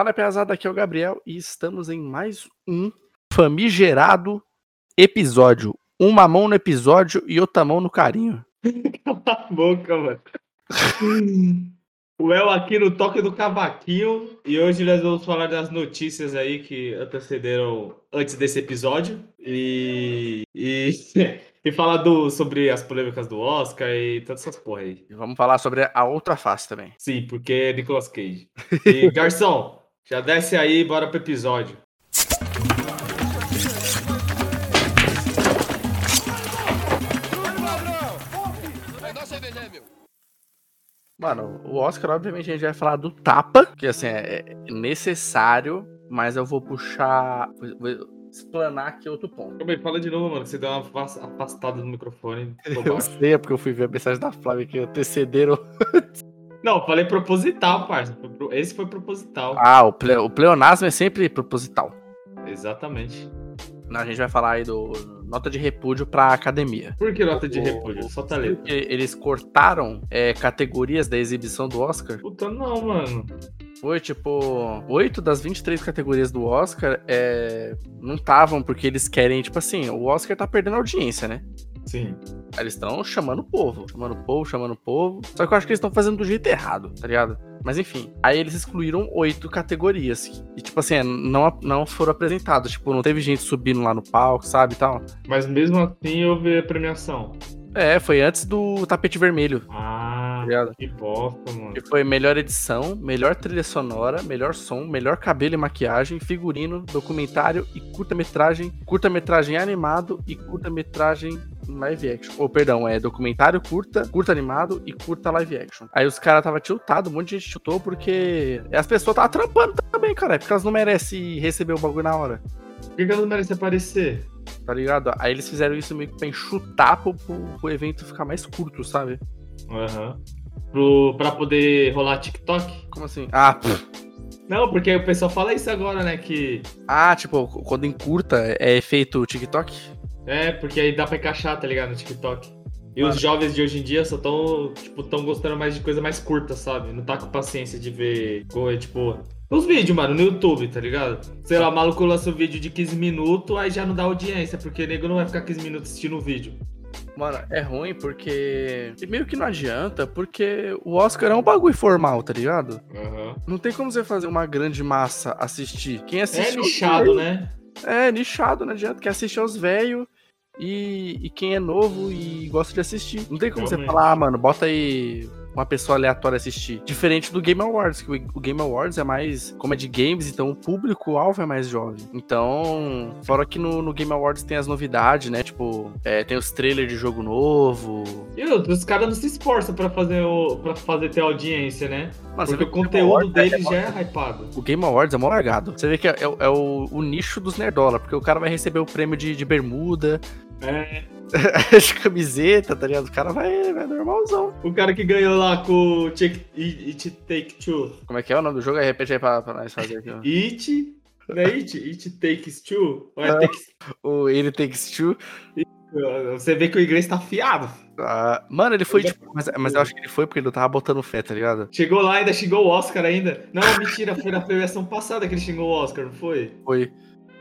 Fala, pesada, aqui é o Gabriel e estamos em mais um famigerado episódio. Uma mão no episódio e outra mão no carinho. Cala a boca, mano. O El aqui no toque do cavaquinho e hoje nós vamos falar das notícias aí que antecederam antes desse episódio e, e, e falar do, sobre as polêmicas do Oscar e todas essas porra aí. E vamos falar sobre a outra face também. Sim, porque é Nicolas Cage. E garçom, já desce aí, bora pro episódio. Mano, o Oscar, obviamente, a gente vai falar do tapa, que assim, é necessário, mas eu vou puxar. Vou explanar aqui outro ponto. Calma aí, fala de novo, mano, que você deu uma afas- afastada no microfone. Eu sei, é porque eu fui ver a mensagem da Flávia que antecederam. Não, eu falei proposital, parça. Esse foi proposital. Ah, o, ple, o pleonasmo é sempre proposital. Exatamente. A gente vai falar aí do nota de repúdio pra academia. Por que nota de O- repúdio? Só tá. Porque eles cortaram é, categorias da exibição do Oscar. Puta, não, mano. Foi tipo, 8 das 23 categorias do Oscar é, não estavam porque eles querem, tipo assim, o Oscar tá perdendo audiência, né? Sim. Eles estão chamando o povo, chamando o povo, chamando o povo. Só que eu acho que eles estão fazendo do jeito errado, tá ligado? Mas enfim. Aí eles excluíram oito categorias. E, tipo assim, é, não, não foram apresentados. Tipo, não teve gente subindo lá no palco, sabe? e tal. Mas mesmo assim houve a premiação. É, foi antes do tapete vermelho, Ah, tá que bosta, mano. Que foi melhor edição, melhor trilha sonora, melhor som, melhor cabelo e maquiagem, figurino, documentário e curta-metragem, curta-metragem animado e curta-metragem live action. Ou, perdão, é documentário curta, curta animado e curta live action. Aí os caras tava tiltado, um monte de gente chutou porque as pessoas tava trampando também, cara, é porque elas não merecem receber o bagulho na hora. Por que que ela não merece aparecer? Tá ligado? Aí eles fizeram isso meio que pra enxutar pro, pro, pro evento ficar mais curto, sabe? Aham. Pro, pra poder rolar TikTok? Como assim? Ah, pff. Não, porque o pessoal fala isso agora, né? Que. ah, tipo, quando encurta é feito TikTok? É, porque aí dá pra encaixar, tá ligado? No TikTok. E Mano. os jovens de hoje em dia só tão, tipo, tão gostando mais de coisa mais curta, sabe? Não tá com paciência de ver tipo. Os vídeos, mano, no YouTube, tá ligado? Sei lá, o maluco lança um vídeo de 15 minutos, aí já não dá audiência, porque o nego não vai ficar 15 minutos assistindo o vídeo. Mano, é ruim porque. e meio que não adianta, porque o Oscar é um bagulho formal, tá ligado? Aham. Não tem como você fazer uma grande massa assistir. Quem assiste. É nichado, né? É, nichado, não adianta. Quem assiste é os velhos e, e quem é novo e gosta de assistir. Não tem como você Realmente. falar, ah, mano, bota aí uma pessoa aleatória assistir. Diferente do Game Awards, que o, Game Awards é mais. Como é de games, então o público-alvo é mais jovem. Então, fora que no, no Game Awards tem as novidades, né? Tipo, é, tem os trailers de jogo novo. E os caras não se esforçam pra fazer, o, pra fazer ter audiência, né? Você Porque o conteúdo é- deles já é hypado. O Game Awards é mó largado. Você vê que é, é- é o, o nicho dos nerdola, porque o cara vai receber o prêmio de, de bermuda, É. de camiseta, tá ligado? O cara vai, vai normalzão. O cara que ganhou lá com o Take, It Take Two. Como é que é o nome do jogo? Aí repete aí pra, pra nós fazer aqui. ó. It. Não é It? It Takes Two? Ou é Ah. takes... O Ele Takes Two. Você vê que o inglês tá afiado. Ah, mano, ele foi tipo. Mas, mas eu acho que ele foi porque ele não tava botando fé, tá ligado? Chegou lá, ainda xingou o Oscar ainda. Não, mentira, foi na premiação passada que ele xingou o Oscar, não foi? Foi.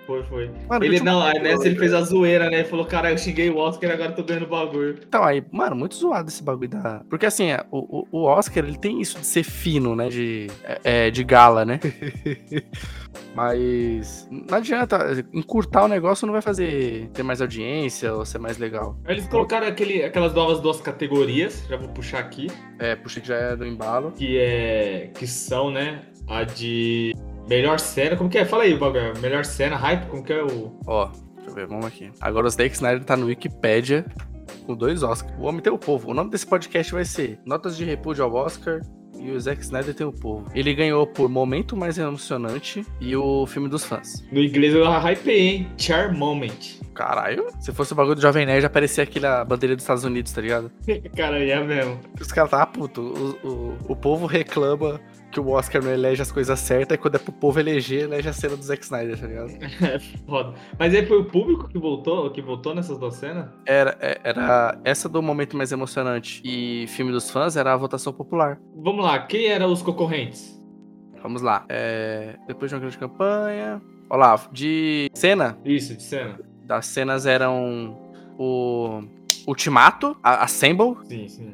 Foi, foi. Mano, ele não, aí nessa ele fez a zoeira, né? Ele falou, cara, eu xinguei o Oscar e agora eu tô ganhando bagulho. Então, aí, mano, muito zoado esse bagulho da. Porque assim, é, o, o- Oscar, ele tem isso de ser fino, né? De, é, é, de gala, né? Mas não adianta. Encurtar o negócio não vai fazer ter mais audiência ou ser mais legal. Aí eles colocaram aquele, aquelas novas duas categorias, já vou puxar aqui, É, puxa que já é do embalo. que é. que são, né? A de melhor cena. Como que é? Fala aí, bagulho. Melhor cena, hype, como que é o. Ó, deixa eu ver, vamos aqui. Agora o Zack Snyder tá no Wikipedia com dois Oscars. O Homem tem o Povo. O nome desse podcast vai ser Notas de Repúdio ao Oscar e o Zack Snyder tem o Povo. Ele ganhou por Momento Mais Emocionante e o filme dos fãs. No inglês eu hypei, hein? Char Moment. Caralho, se fosse o bagulho do Jovem Nerd, aparecia aqui na bandeira dos Estados Unidos, tá ligado? Cara, é mesmo. Os caras tá puto. O, o, o povo reclama que o Oscar não elege as coisas certas, e quando é pro povo eleger, elege a cena do Zack Snyder, tá ligado? É foda. Mas aí foi o público que voltou, que voltou nessas duas cenas? Era, é- era essa do momento mais emocionante e filme dos fãs era a votação popular. Vamos lá, quem eram os concorrentes? Vamos lá. É, depois de uma grande campanha. Olha lá, de cena. Isso, de cena. Das cenas eram o Ultimato, a Assemble. Sim, sim.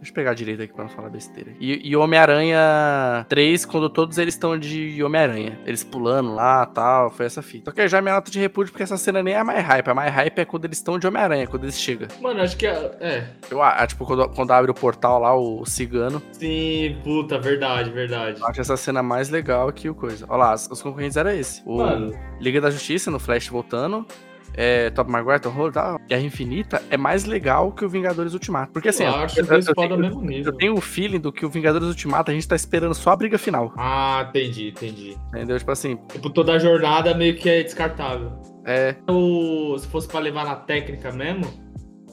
Deixa eu pegar direito aqui pra não falar besteira. E, e Homem-Aranha 3, quando todos eles estão de Homem-Aranha. Eles pulando lá tal. Foi essa fita. Só que já é minha nota de repúdio, porque essa cena nem é a mais hype. A mais hype é quando eles estão de Homem-Aranha, quando eles chegam. Mano, acho que é. é. Eu, ah, tipo, quando, quando abre o portal lá, o cigano. Sim, puta, verdade, verdade. Eu acho essa cena mais legal que o coisa. Olha lá, os concorrentes eram esse. O Mano. Liga da Justiça, no Flash voltando. É, Top Maguire, Tom Holland, tal. Guerra Infinita é mais legal que o Vingadores Ultimato. Porque assim, eu eu, acho eu- eu ao tenho, mesmo eu nível. tenho o feeling do que o Vingadores Ultimato a gente tá esperando só a briga final. Ah, entendi, entendi. Entendeu? Tipo assim, Tipo, toda a jornada meio que é descartável. é. O, se fosse pra levar na técnica mesmo,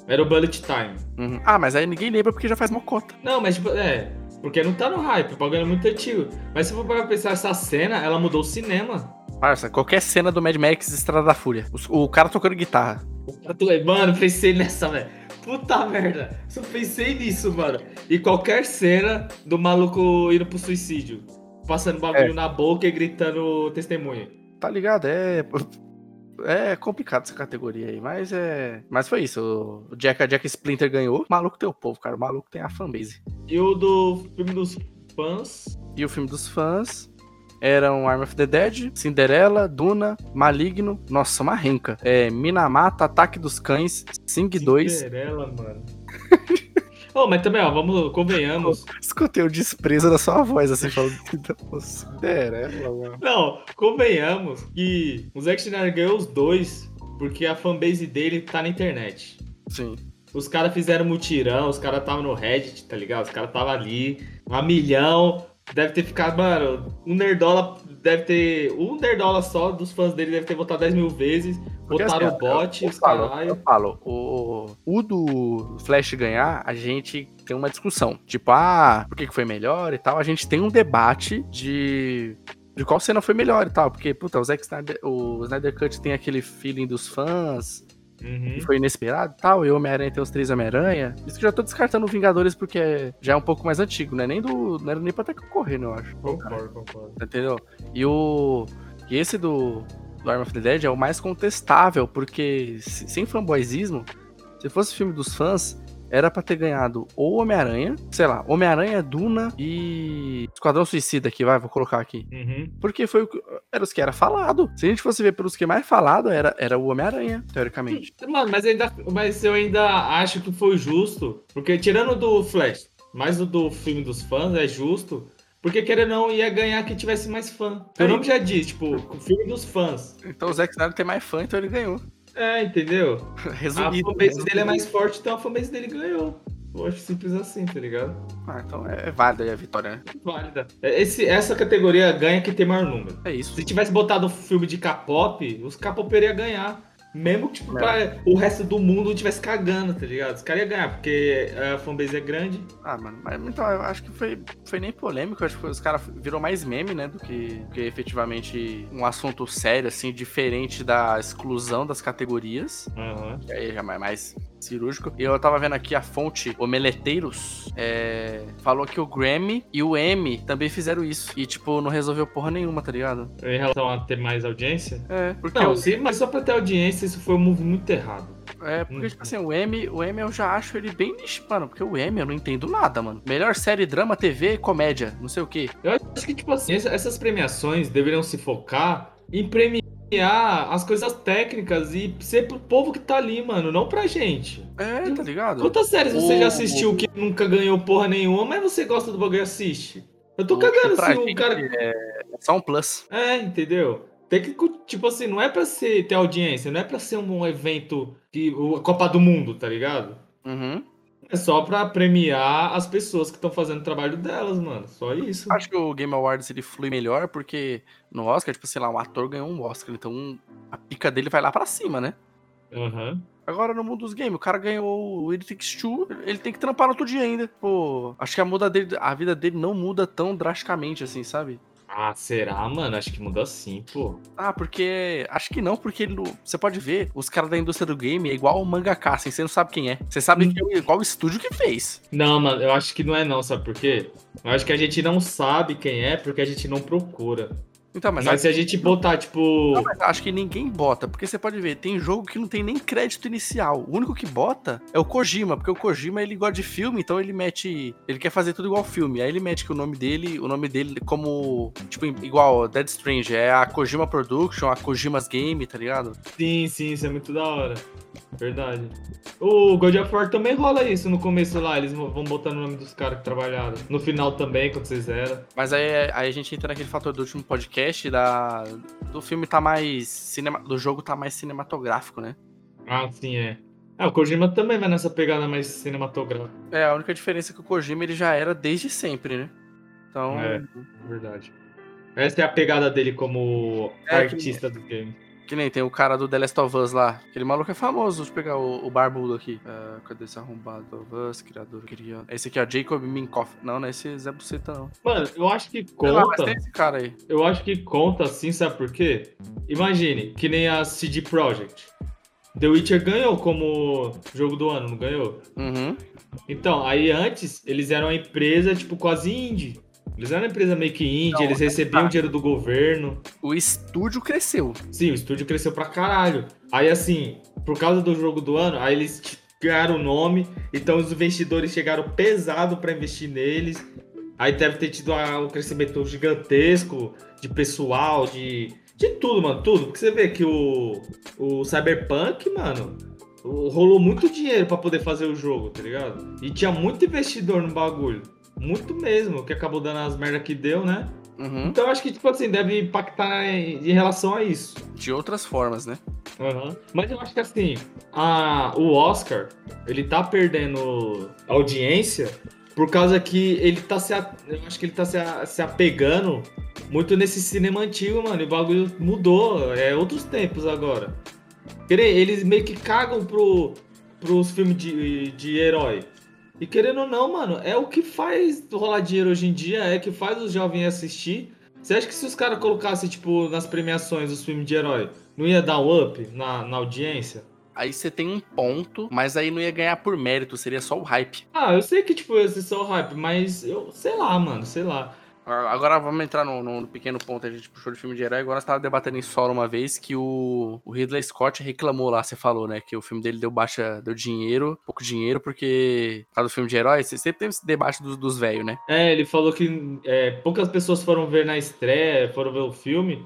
era o Bullet Time. uhum. Ah, mas aí ninguém lembra porque já faz mocota. Não, mas tipo, é. Porque não tá no hype, o bagulho é muito antigo. Mas se for para pensar, essa cena, ela mudou o cinema. Parça, qualquer cena do Mad Max Estrada da Fúria. Os- O, cara tocando guitarra. O Mano, pensei nessa, velho. Puta merda. Só pensei nisso, mano. E qualquer cena do maluco indo pro suicídio. Passando bagulho na boca e gritando testemunha. Tá ligado? É. É complicado essa categoria aí, mas é. Mas foi isso. O Jack, a Jack Splinter ganhou. O maluco tem o povo, cara. O maluco tem a fanbase. E o do filme dos fãs. E o filme dos fãs eram Arm of the Dead, Cinderela, Duna, Maligno, nossa, uma renca. É, Minamata, Ataque dos Cães, Sing 2. Cinderela, mano. oh, mas também, ó, vamos, convenhamos. Escutei o desprezo da sua voz, assim, falando "Pô, Cinderela, mano. Não, convenhamos que o Zack Snyder ganhou os dois porque a fanbase dele tá na internet. Sim. Os caras fizeram mutirão, os caras estavam no Reddit, tá ligado? Os caras estavam ali, um milhão. Deve ter ficado, mano, um nerdola deve ter. Um nerdola só dos fãs dele deve ter votado 10 mil vezes. Porque, Botaram assim, o bot, eu, eu falo, eu falo, o, o do Flash ganhar, a gente tem uma discussão. Tipo, ah, por que que foi melhor e tal. A gente tem um debate de. De qual cena foi melhor e tal. Porque, puta, o Zack Snyder, o Snyder Cut tem aquele feeling dos fãs. Uhum. que foi inesperado e tal, e o Homem-Aranha tem os três Homem-Aranha. Isso que eu já tô descartando o Vingadores porque já é um pouco mais antigo, né? Nem do. Não era nem pra ter que correr, eu acho. Concordo, concordo. Entendeu? E o. E esse do, do Arm of the Dead é o mais contestável, porque se- sem fanboyzismo, se fosse filme dos fãs, era pra ter ganhado ou Homem-Aranha, sei lá, Homem-Aranha, Duna e. Esquadrão Suicida aqui, vai, vou colocar aqui. Uhum. Porque foi o que, era os que era falado. Se a gente fosse ver pelos que mais falado, era, era o Homem-Aranha, teoricamente. Mano, mas, ainda, mas eu ainda acho que foi justo. Porque tirando do Flash, mas o do filme dos fãs é justo. Porque querendo ou não, ia ganhar que tivesse mais fã. É. nome já diz, tipo, o filme dos fãs. Então o Zack Snyder tem mais fã, então ele ganhou. É, entendeu? Resumido. a fanbase dele é mais forte, então a fanbase dele ganhou. Eu acho simples assim, tá ligado? Ah, então é válido aí a vitória, né? Válida. Esse, essa categoria ganha que tem maior número. É isso. Se tivesse botado um filme de K-pop, os K-popeiros iam ganhar. Mesmo que tipo, É. pra o resto do mundo tivesse cagando, tá ligado? Os caras iam ganhar, porque a fanbase é grande. Ah, mano, mas então eu acho que foi, foi nem polêmico, acho que os caras virou mais meme, né, do que, do que efetivamente um assunto sério, assim, diferente da exclusão das categorias. Aham. que aí já é mais cirúrgico. E eu tava vendo aqui a fonte Omeleteiros, é, falou que o Grammy e o Emmy também fizeram isso. E, tipo, não resolveu porra nenhuma, tá ligado? Em relação a ter mais audiência? É, porque, Não, o, sim, mas só pra ter audiência, isso foi um move muito errado. é, porque tipo assim, o Emmy, o Emmy eu já acho ele bem nicho, mano, porque o Emmy eu não entendo nada, mano. Melhor série, drama, TV, comédia, não sei o quê. Eu acho que, tipo assim, essa- essas premiações deveriam se focar em premiar as coisas técnicas e ser pro povo que tá ali, mano, não pra gente. É, tá ligado? Quantas séries você O- já assistiu que nunca ganhou porra nenhuma, mas você gosta do bagulho e assiste? Eu tô O- cagando se o gente cara. É, é só um plus. É, entendeu? Tem que, tipo assim, não é pra ser, ter audiência, não é pra ser um evento que. o- a Copa do Mundo, tá ligado? Uhum. É só pra premiar as pessoas que estão fazendo o trabalho delas, mano. Só isso. Acho que o Game Awards ele flui melhor porque no Oscar, tipo, sei lá, um ator ganhou um Oscar, então a pica dele vai lá pra cima, né? Aham. Agora no mundo dos games, o cara ganhou o It Takes Two, ele tem que trampar no outro dia ainda. Pô, acho que a, muda dele, a vida dele não muda tão drasticamente assim, sabe? Ah, será, mano? Acho que muda sim, pô. Ah, porque. Acho que não, porque ele, você pode ver, os caras da indústria do game é igual o mangaka, assim, você não sabe quem é. Você sabe que é qual estúdio que fez. Não, mano, eu acho que não é não, sabe por quê? Eu acho que a gente não sabe quem é porque a gente não procura. Então, mas, Mas se a gente botar, tipo. Não, acho que ninguém bota, porque você pode ver, tem jogo que não tem nem crédito inicial. O único que bota é o Kojima, porque o Kojima ele gosta de filme, então ele mete, ele quer fazer tudo igual filme. Aí ele mete que o nome dele, o nome dele como, tipo, igual Dead Strange, é a Kojima Production, a Kojima's Game, tá ligado? Sim, sim, isso é muito da hora. Verdade. O God of War também rola isso no começo lá, eles vão botando o nome dos caras que trabalharam. No final também, quando vocês eram. Mas aí, aí a gente entra naquele fator do último podcast da do filme tá mais cinema, do jogo tá mais cinematográfico, né? Ah, sim, é. Ah, o Kojima também vai nessa pegada mais cinematográfica. É, a única diferença é que o Kojima ele já era desde sempre, né? Então, É, verdade. Essa é a pegada dele como É, artista do game. Que nem tem o cara do The Last of Us lá. Aquele maluco é famoso, deixa eu pegar o, o barbudo aqui. Ah, cadê esse arrombado? of Us, criador, criando. Esse aqui é o Jacob Minkoff. Não, não é esse Zé Buceta, não. Mano, eu acho que Sei lá, mas conta. tem esse cara aí. Eu acho que conta assim, sabe por quê? Imagine, que nem a CD Projekt. The Witcher ganhou como jogo do ano, não ganhou? Uhum. Então, aí antes, eles eram uma empresa, tipo, quase indie. Eles eram uma empresa meio que indie, eles recebiam tá. dinheiro do governo. O estúdio cresceu. Sim, o estúdio cresceu pra caralho. Aí, assim, por causa do jogo do ano, aí eles ganharam o nome, então os investidores chegaram pesado pra investir neles. Aí deve ter tido um crescimento gigantesco de pessoal, de, de tudo, mano, tudo. Porque você vê que o, o Cyberpunk, mano, rolou muito dinheiro pra poder fazer o jogo, tá ligado? E tinha muito investidor no bagulho. Muito mesmo, que acabou dando as merdas que deu, né? Uhum. Então acho que, tipo assim, deve impactar em, relação a isso. De outras formas, né? Aham. Mas eu acho que assim, a, o Oscar, ele tá perdendo audiência por causa que ele tá se. a- Eu acho que ele tá se, a- se apegando muito nesse cinema antigo, mano. E o bagulho mudou. É outros tempos agora. Eles meio que cagam pro, pros filmes de, de herói. E querendo ou não, mano, é o que faz rolar dinheiro hoje em dia, é que faz os jovens assistir. Você acha que se os caras colocassem, tipo, nas premiações os filmes de herói, não ia dar um up na, na audiência? Aí você tem um ponto, mas aí não ia ganhar por mérito, seria só o hype. Ah, eu sei que, tipo, esse só o hype, mas eu sei lá, mano, sei lá. Agora vamos entrar no, no- no pequeno ponto a gente puxou de filme de herói. Agora você tava debatendo em solo uma vez que o, o Ridley Scott reclamou lá, você falou, né? Que o filme dele deu baixa, deu dinheiro, pouco dinheiro, porque por causa do filme de herói, você sempre teve esse debate dos, dos velhos, né? É, ele falou que é, poucas pessoas foram ver na estreia, foram ver o filme,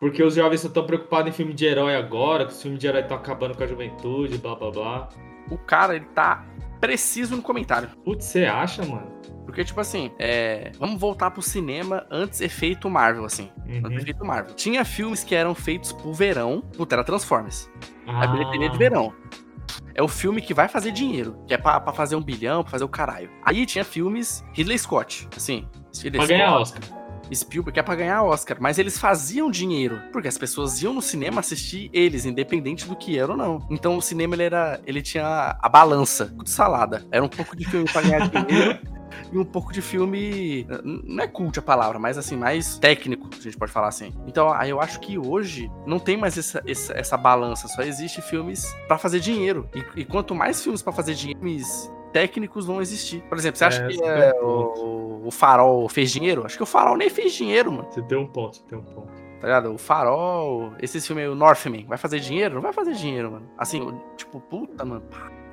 porque os jovens estão preocupados em filme de herói agora, que os filmes de herói estão acabando com a juventude, blá blá blá. O cara, ele tá preciso no comentário. Putz, você acha, mano? Porque, tipo assim, é, vamos voltar pro cinema antes efeito Marvel, assim. Antes Uhum. efeito Marvel. Tinha filmes que eram feitos pro verão, puta, era Transformers. A Ah, bilheteria de verão. É o filme que vai fazer dinheiro, que é pra, pra fazer um bilhão, pra fazer o caralho. Aí tinha filmes Ridley Scott, assim. Ridley Pra ganhar Scott, Oscar. Spielberg, é pra ganhar Oscar. Mas eles faziam dinheiro, porque as pessoas iam no cinema assistir eles, independente do que era ou não. Então o cinema, ele era. Ele tinha a balança de salada. Era um pouco de filme pra ganhar dinheiro. E um pouco de filme. Não é cult a palavra, mas assim, mais técnico, a gente pode falar assim. Então, aí eu acho que hoje não tem mais essa, essa, essa balança, só existe filmes pra fazer dinheiro. E, e quanto mais filmes pra fazer dinheiro, técnicos vão existir. Por exemplo, você acha É, que esse é, é o o, Farol fez dinheiro? Acho que o Farol nem fez dinheiro, mano. Você tem um ponto, você tem um ponto. Tá ligado? O Farol, esses filmes aí, o Northman, vai fazer dinheiro? Não vai fazer dinheiro, mano. Assim, tipo, puta, mano.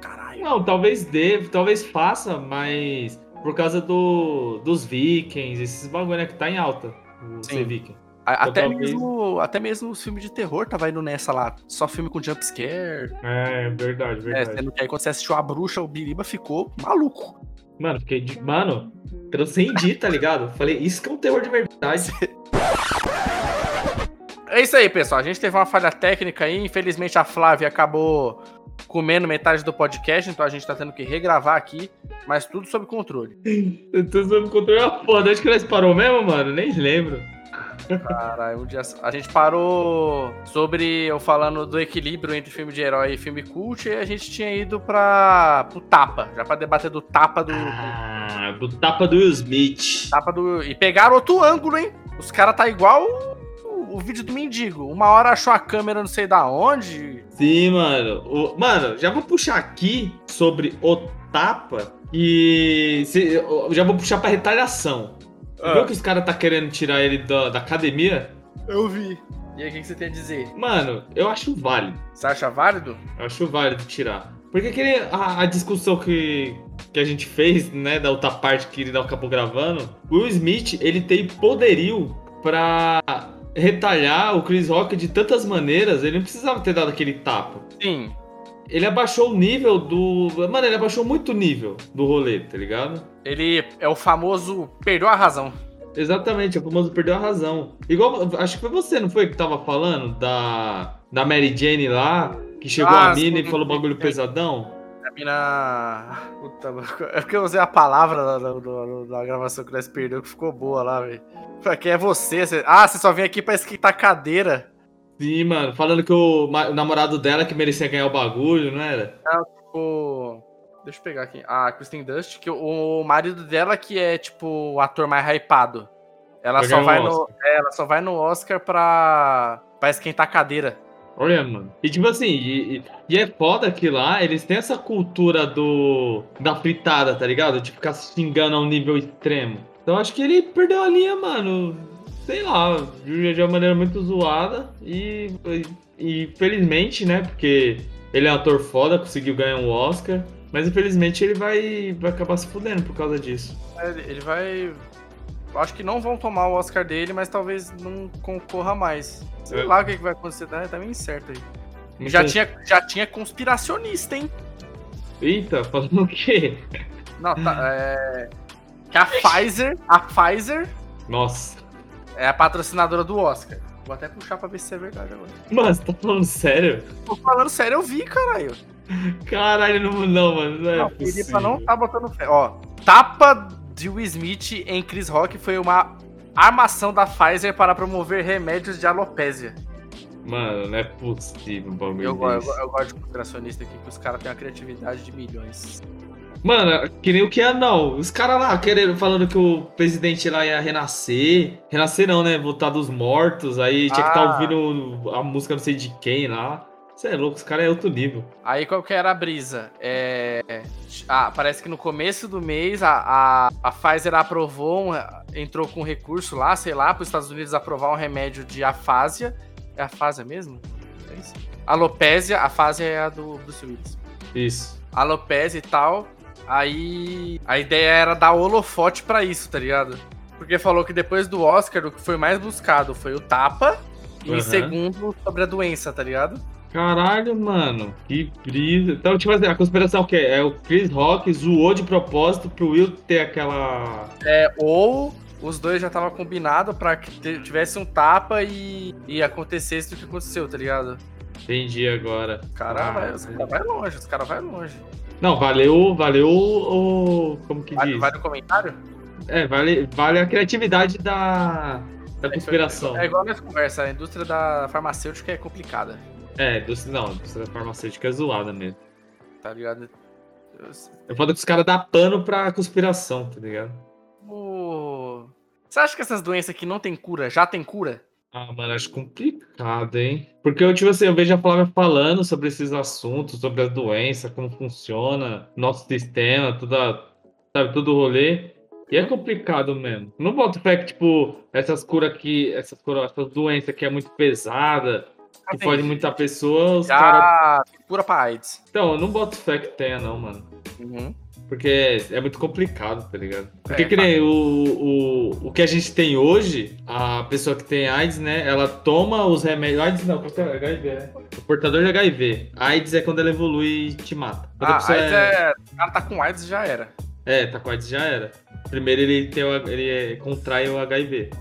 Caralho. Não, talvez dê, talvez faça, mas por causa do, dos vikings, esses bagulho né, que tá em alta, o ser viking. A- Até talvez- mesmo, até mesmo os filmes de terror tava indo nessa lá. Só filme com jumpscare. É, verdade, É, verdade. sendo que aí quando você assistiu A Bruxa, o Biriba ficou maluco. Mano, fiquei de. Mano, transcendi, tá ligado? Falei, isso que é um terror de verdade. É isso aí, pessoal. A gente teve uma falha técnica aí. Infelizmente a Flávia acabou comendo metade do podcast, então a gente tá tendo que regravar aqui, mas tudo sob controle. Tô sob controle é foda. Acho que nós parou mesmo, mano? Nem lembro. Caralho, um dia... a gente parou sobre eu falando do equilíbrio entre filme de herói e filme cult, e a gente tinha ido pra pro tapa, já pra debater do tapa do Ah, do tapa do Will Smith. tapa do e pegaram outro ângulo, hein? Os caras tá igual o, o vídeo do mendigo. Uma hora achou a câmera não sei da onde. Sim, mano. O- mano, já vou puxar aqui sobre o tapa e se- já vou puxar pra retaliação. Ah. Viu que os caras tá querendo tirar ele da, da academia? Eu vi. E aí, o que, que você tem a dizer? Mano, eu acho válido. Você acha válido? Eu acho válido tirar. Porque aquele, a, a discussão que, que a gente fez, né, da outra parte que ele acabou gravando, o Will Smith, ele tem poderio pra retalhar o Chris Rock de tantas maneiras, ele não precisava ter dado aquele tapa. Sim. Ele abaixou o nível do. Mano, ele abaixou muito o nível do rolê, tá ligado? Ele é o famoso perdeu a razão. Exatamente, o famoso perdeu a razão. Igual, acho que foi você, não foi que tava falando da, da Mary Jane lá, que chegou Ah, a mina e falou bagulho pesadão? A mina. Puta, é porque eu usei a palavra da, da- da- gravação que nós perdeu que ficou boa lá, velho. Falei, Quem é você? Você- Ah, você só vem aqui pra esquentar cadeira. Sim, mano, falando que o, o namorado dela que merecia ganhar o bagulho, não era? O... Deixa eu pegar aqui. A Kristen Dust, que o, o marido dela que é, tipo, o ator mais hypado. Ela só vai no. Oscar. é, ela só vai no Oscar pra. pra esquentar cadeira. Olha, mano. E tipo assim, e, e- e é foda que lá eles têm essa cultura do. da fritada, tá ligado? De ficar se xingando a um nível extremo. Então acho que ele perdeu a linha, mano. Sei lá, de de uma maneira muito zoada. E, e, e felizmente, né? Porque ele é um ator foda, conseguiu ganhar um Oscar. Mas infelizmente ele vai, vai acabar se fudendo por causa disso. É, Ele, vai. Acho que não vão tomar o Oscar dele, mas talvez não concorra mais. Sei É. lá o que, vai acontecer, tá, tá meio incerto aí. Já tinha, já tinha conspiracionista, hein? Eita, falando o quê? Não, tá. É... Que a Pfizer. A Pfizer Nossa. É a patrocinadora do Oscar. Vou até puxar pra ver se é verdade agora. Mano, você tá falando sério? Tô falando sério, eu vi, caralho. Caralho, não, não mano. Não é não, pra possível. não tá botando fé. Ó, tapa de Will Smith em Chris Rock foi uma armação da Pfizer para promover remédios de alopésia. Mano, não é possível um bagulho Eu, eu, eu gosto de conspiracionista aqui, que os caras têm uma criatividade de milhões. Mano, que nem o que é não. Os caras lá querendo, falando que o presidente lá ia renascer. Renascer não, né? Voltar dos mortos. Aí tinha que estar Ah. ouvindo a música não sei de quem lá. Você é louco, os caras é outro nível. Aí qual que era a brisa? É... Ah, parece que no começo do mês a, a, a Pfizer aprovou, um- entrou com um recurso lá, sei lá, para os Estados Unidos aprovar um remédio de afásia. É afásia mesmo? É isso? Alopésia, afásia é a do Bruce Willis. Isso. Alopésia e tal. Aí a ideia era dar holofote pra isso, tá ligado? Porque falou que depois do Oscar, o que foi mais buscado foi o tapa. E em Aham. segundo, sobre a doença, tá ligado? Caralho, mano. Que brisa. Então, tipo assim, a conspiração que é, é o Chris Rock zoou de propósito pro Will ter aquela. É, ou os dois já estavam combinados pra que tivesse um tapa e, e acontecesse o que aconteceu, tá ligado? Entendi agora. Os caras Ah, os cara vai longe, os caras vai longe. Não, valeu, valeu o. Como que Vai, diz? vai no comentário? É, vale, vale a criatividade da, da conspiração. É igual nessa conversa, a indústria da farmacêutica é complicada, É, do, não, a indústria farmacêutica é zoada mesmo. tá ligado? Eu- É foda que os caras dão pano pra conspiração, tá ligado? O- Você acha que essas doenças aqui não tem cura, já tem cura? Ah, mano, acho complicado, hein? Porque eu, tipo assim, eu vejo a Flávia falando sobre esses assuntos, sobre as doenças, como funciona, nosso sistema, toda, sabe, todo o rolê. E é complicado mesmo. Não boto fé que, tipo, essas curas aqui, essas, cura, essas doenças que é muito pesada, que Assim, pode muita pessoa, os caras. Cura pra AIDS. Então, eu não boto fé que tenha, não, mano. Uhum. Porque é muito complicado, tá ligado? Porque É, que nem o, o, o que a gente tem hoje, a pessoa que tem AIDS, né? Ela toma os remédios. AIDS não, que é? HIV, né? O portador de HIV. AIDS é quando ela evolui e te mata. Quando a Ah, AIDS é... O cara tá com AIDS já era. é, tá com AIDS já era. Primeiro ele, tem o, ele é- contrai o HIV.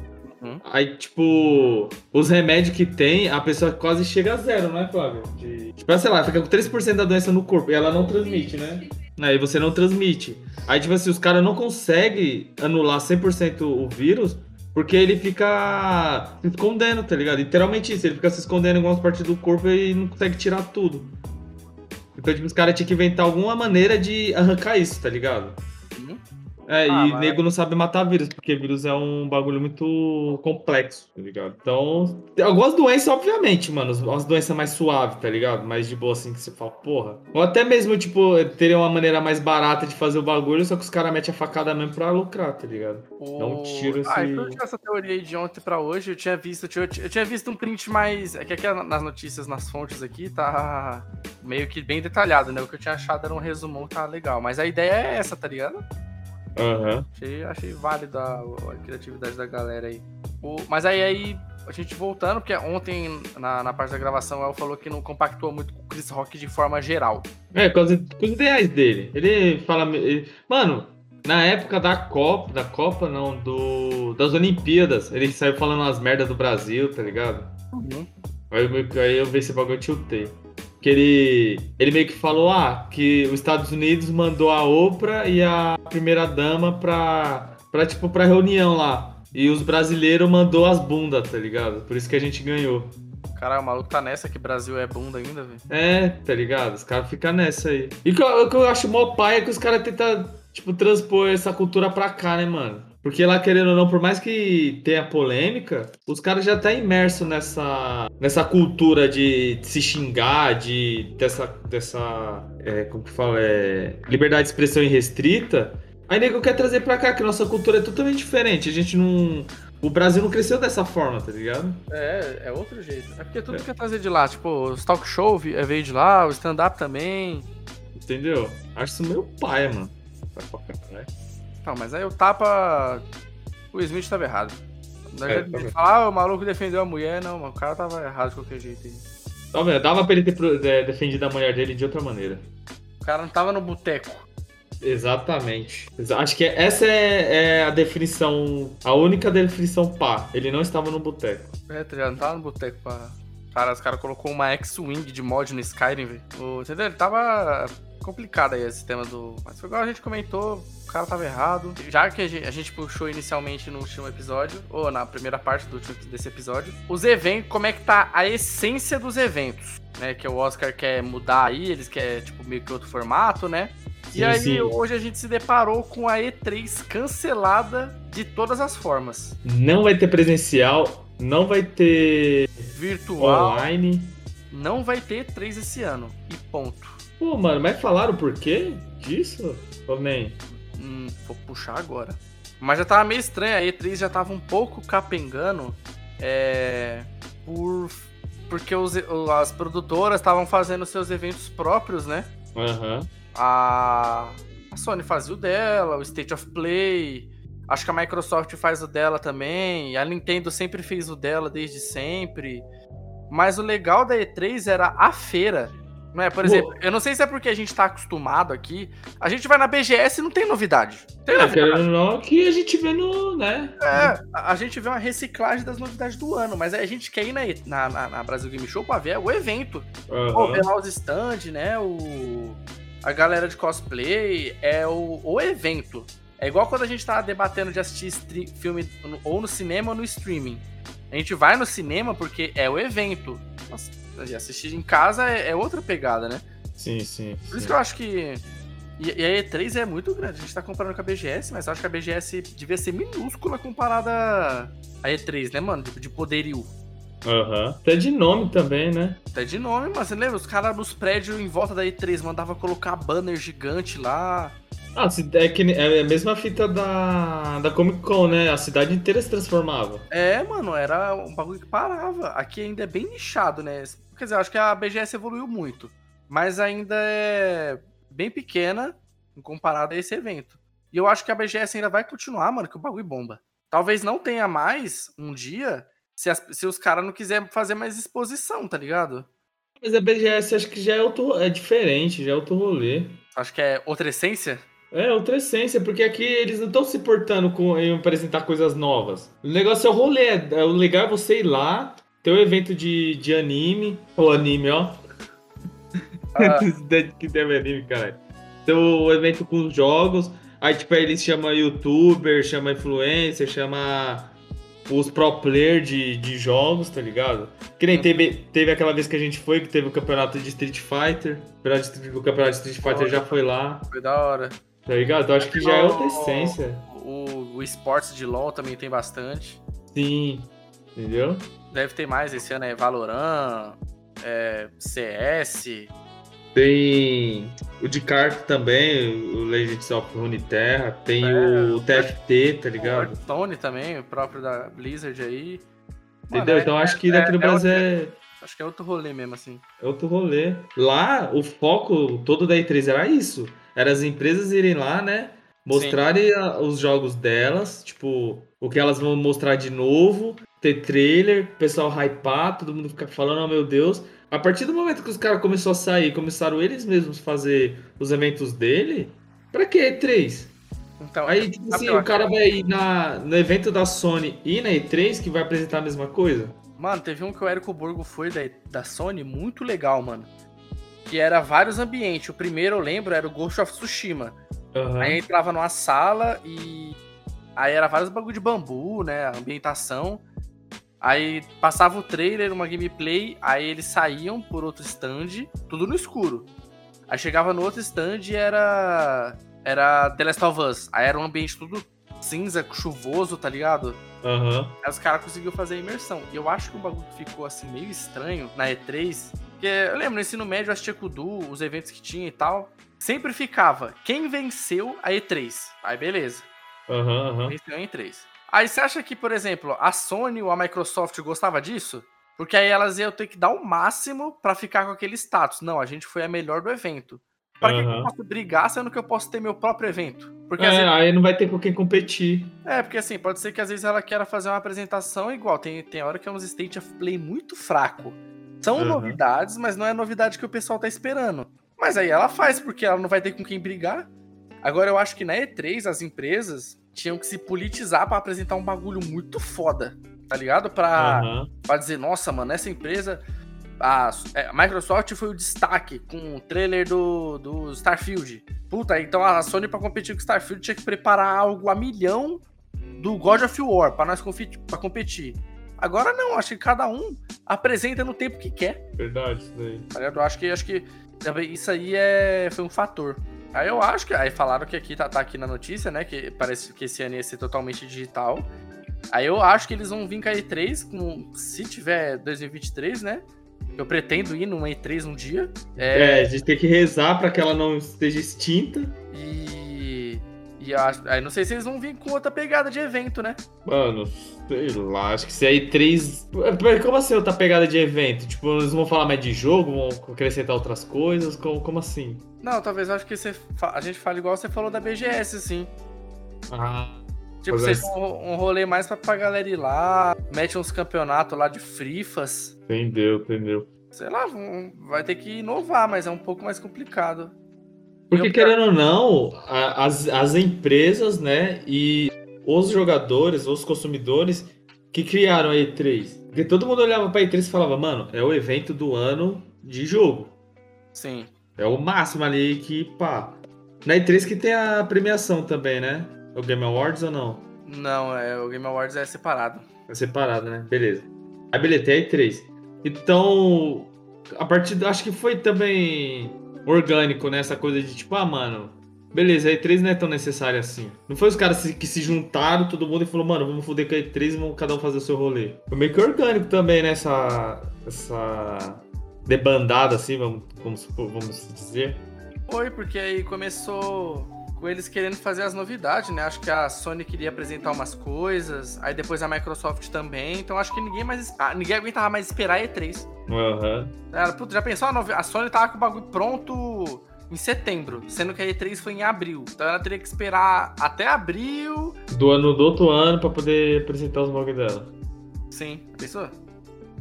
Uhum. Aí, tipo, os remédios que tem, a pessoa quase chega a zero, não é, Flávio? De... Tipo, sei lá, fica com 3% da doença no corpo e ela não transmite, né? Aí você não transmite. Aí, tipo assim, os caras não conseguem anular 100% o vírus porque ele fica se escondendo, tá ligado? Literalmente isso, ele fica se escondendo em algumas partes do corpo e não consegue tirar tudo. Então, tipo, os caras tinham que inventar alguma maneira de arrancar isso, tá ligado? Uhum. É, Ah, e mas- nego não sabe matar vírus, porque vírus é um bagulho muito complexo, tá ligado? Então, tem algumas doenças, obviamente, mano, umas doenças mais suaves, tá ligado? Mais de boa, assim, que você fala, porra. Ou até mesmo, tipo, teria uma maneira mais barata de fazer o bagulho, só que os caras metem a facada mesmo pra lucrar, tá ligado? Dá um tiro, Ah, assim. então eu tinha essa teoria aí de ontem pra hoje. Eu tinha visto, eu tinha, eu tinha visto um print mais. É que aqui nas notícias, nas fontes aqui, tá meio que bem detalhado, né? O que eu tinha achado era um resumão, tá legal. Mas a ideia é essa, tá ligado? Aham. Achei, achei válida a, a criatividade da galera aí. O- mas aí, aí, a gente voltando, porque ontem, na, na parte da gravação, ela falou que não compactua muito com o Chris Rock de forma geral. É, com, as- com os ideais dele. Ele fala. ele- mano, na época da Copa, da Copa não, do das Olimpíadas, ele saiu falando umas merdas do Brasil, tá ligado? Aí eu, meio que- aí eu vi esse bagulho e tiltei. Que ele, ele meio que falou, ah, que os Estados Unidos mandou a Oprah e a primeira dama pra, pra, tipo, pra reunião lá. E os brasileiros mandou as bundas, tá ligado? Por isso que a gente ganhou. Caralho, o maluco tá nessa que Brasil é bunda ainda, velho. É, tá ligado? Os caras ficam nessa aí. E o que eu, o que eu acho mó pai é que os caras tentam, tipo, transpor essa cultura pra cá, né, mano? Porque lá, querendo ou não, por mais que tenha polêmica, os caras já tá imerso nessa, nessa cultura de se xingar, de dessa, dessa é, como que fala, é, liberdade de expressão irrestrita. Aí nego quer trazer pra cá, que nossa cultura é totalmente diferente. A gente não... O Brasil não cresceu dessa forma, tá ligado? É, é outro jeito. É porque tudo quer trazer de lá. Tipo, os talk show vi- veio de lá, o stand-up também. Entendeu? Acho isso meio paia, mano. Vai pra caralho. Não, mas aí o tapa. O Smith tava errado. Nós É, tá falar, ah, o maluco defendeu a mulher, não, mano, o cara tava errado de qualquer jeito aí. Tá vendo? Dava pra ele ter é, defendido a mulher dele de outra maneira. O cara não tava no boteco. Exatamente. Exa- Acho que essa é, é a definição, a única definição pá. Ele não estava no boteco. É, tá ligado? Não tava no boteco pra. Cara, os caras colocou uma X-Wing de mod no Skyrim, velho. Entendeu? Ele tava complicado aí esse tema do. Mas foi igual a gente comentou, cara tava errado. Já que a gente, puxou inicialmente no último episódio, ou na primeira parte do último desse episódio, os eventos, como é que tá a essência dos eventos, né? Que o Oscar quer mudar aí, eles querem, tipo, meio que outro formato, né? Sim, e aí, sim. hoje a gente se deparou com a E3 cancelada de todas as formas. Não vai ter presencial, não vai ter Virtual, online. não vai ter E3 esse ano. E ponto. Pô, mano, mas falaram por quê disso? Ô, man. Hum, vou puxar agora. Mas já tava meio estranho, a E3 já tava um pouco capengando. É. Por. Porque os- as produtoras estavam fazendo seus eventos próprios, né? Aham. A, a Sony fazia o dela, o State of Play. Acho que a Microsoft faz o dela também. A Nintendo sempre fez o dela desde sempre. Mas o legal da E3 era a feira. Não é? Por exemplo, eu não sei se é porque a gente tá acostumado aqui. A gente vai na BGS e não tem novidade. Tem É, novidade. não, que a gente vê no, né? É, a gente vê uma reciclagem das novidades do ano, mas a gente quer ir na, na, na- Brasil Game Show pra ver o evento. Pô, Aham. ver lá os stand, né? O, a galera de cosplay, é o, o evento. É igual quando a gente tá debatendo de assistir filme ou no cinema ou no streaming. A gente vai no cinema porque é o evento. Nossa, assistir em casa é, é outra pegada, né? Sim, sim. Por isso sim. que eu acho que. E, e a E3 é muito grande. A gente tá comparando com a BGS, mas eu acho que a BGS devia ser minúscula comparada à E3, né, mano? De, de poderio. Aham. Até de nome também, né? Até de nome, mas você lembra? Os caras nos prédios em volta da E3 mandavam colocar banner gigante lá. Ah, é, que, é a mesma fita da, da Comic Con, né? A cidade inteira se transformava. É, mano, era um bagulho que parava. Aqui ainda é bem nichado, né? Quer dizer, acho que a BGS evoluiu muito. Mas ainda é bem pequena em comparado a esse evento. E eu acho que a BGS ainda vai continuar, mano, que o bagulho bomba. Talvez não tenha mais um dia se, as- se os caras não quiserem fazer mais exposição, tá ligado? Mas a BGS acho que já é outro. É diferente, já é outro rolê. Acho que é outra essência. É, outra essência, porque aqui eles não estão se portando com em apresentar coisas novas. O negócio é o rolê. é- O legal é você ir lá, ter um evento de, de anime. Ou anime, ó. Ah. que deve anime, caralho. Ter o evento com os jogos. Aí, tipo, aí eles chamam youtuber, chama influencer, chama os pro player de, de jogos, tá ligado? Que nem teve, teve aquela vez que a gente foi, que teve o campeonato de Street Fighter. O campeonato de- O campeonato de Street Fighter Olha. já foi lá. Foi da hora. Tá ligado? Eu acho que já é outra essência. O, o esportes de LoL também tem bastante. Sim. Entendeu? Deve ter mais esse ano, é Valorant, é, CS. Tem o de kart também, o Legends of Runeterra. Tem É, o TFT, tá O ligado? Hearthstone também, o próprio da Blizzard aí. Mano, Entendeu? é- Então acho que daqui no é Brasil é, Acho que é outro rolê mesmo, assim. é outro rolê. Lá, o foco todo da E3 era isso. Era as empresas irem lá, né? Mostrarem os jogos delas, tipo, o que elas vão mostrar de novo, ter trailer, o pessoal hypar, todo mundo ficar falando, oh meu Deus. A partir do momento que os caras começaram a sair, começaram eles mesmos fazer os eventos dele, pra que E3? Então, Aí, tipo sabe assim, o cara vai ir na, no evento da Sony e na E3 que vai apresentar a mesma coisa? Mano, teve um que o Érico Borgo foi da, da Sony, muito legal, mano. Que era vários ambientes. O primeiro, eu lembro, era o Ghost of Tsushima. Aham. Aí entrava numa sala e. Aí era vários bagulho de bambu, né? A ambientação. Aí passava o trailer, uma gameplay, aí eles saíam por outro stand, tudo no escuro. Aí chegava no outro stand e era. Era The Last of Us. Aí era um ambiente tudo cinza, chuvoso, tá ligado? Aham. Aí os caras conseguiram fazer a imersão. E eu acho que o bagulho ficou assim meio estranho na E3. Porque eu lembro, no ensino médio, eu assistia Kudu, os eventos que tinha e tal. Sempre ficava quem venceu a E3. Aí beleza. Aham, aham. Venceu a E3. Aí você acha que, por exemplo, a Sony ou a Microsoft gostava disso? Porque aí elas iam ter que dar o máximo pra ficar com aquele status. Não, a gente foi a melhor do evento. Pra que que eu posso brigar sendo que eu posso ter meu próprio evento? Porque É, vezes aí não vai ter com quem competir. é, porque assim, pode ser que às vezes ela queira fazer uma apresentação igual. Tem, tem hora que é uns state of play muito fraco. São Uhum. novidades, mas não é novidade que o pessoal tá esperando. Mas aí ela faz, porque ela não vai ter com quem brigar. Agora eu acho que na E3 as empresas tinham que se politizar pra apresentar um bagulho muito foda. Tá ligado? Pra, Aham. pra dizer, nossa, mano, essa empresa. A, é, a Microsoft foi o destaque com o trailer do, do Starfield. Puta, então a Sony pra competir com o Starfield tinha que preparar algo a milhão do God of War pra nós pra competir. Agora não, acho que cada um apresenta no tempo que quer. Verdade, isso daí. tá ligado? Eu acho que acho que isso aí é, foi um fator. Aí eu acho que. Aí falaram que aqui tá, tá aqui na notícia, né? Que parece que esse ano ia ser totalmente digital. Aí eu acho que eles vão vir com a E3, com, se tiver 2023, né? Eu pretendo ir numa E3 um dia. É, a gente tem que rezar pra que ela não esteja extinta. E. Acho, aí não sei se eles vão vir com outra pegada de evento, né? Mano, sei lá, acho que se aí três. Como assim outra pegada de evento? Tipo, eles vão falar mais de jogo, vão acrescentar outras coisas? Como, como assim? Não, talvez acho que você, a gente fale igual você falou da BGS, assim. Ah, Tipo, seja é- um, rolê mais pra, pra galera ir lá, mete uns campeonatos lá de frifas. entendeu, entendeu. Sei lá, vai ter que inovar, mas é um pouco mais complicado. Porque querendo ou não, a- as, as empresas, né, e os jogadores, os consumidores que criaram a E3. Porque todo mundo olhava pra E3 e falava, mano, é o evento do ano de jogo. Sim. É o máximo ali que, pá. Na E3 que tem a premiação também, né? O Game Awards ou não? Não, é, o Game Awards é separado. É separado, né? Beleza. Aí beleza, tem a E3. Então, a partir acho que foi também orgânico, né? Essa coisa de tipo, ah, mano, beleza, a E3 não é tão necessária assim. Não foi os caras que se juntaram, todo mundo, e falou, mano, vamos foder com a E3 e vamos cada um fazer o seu rolê. Foi meio que orgânico também, né? Essa, essa debandada, assim, vamos, vamos, vamos dizer. Foi, porque aí começou com eles querendo fazer as novidades, né? Acho que a Sony queria apresentar umas coisas, aí depois a Microsoft também. Então acho que ninguém mais. ah, ninguém aguentava mais esperar a E3. Aham. Ela, putz, já pensou? A, Sony tava com o bagulho pronto em setembro, sendo que a E3 foi em abril. Então ela teria que esperar até abril. Do ano do outro ano pra poder apresentar os bugs dela. Sim, pensou?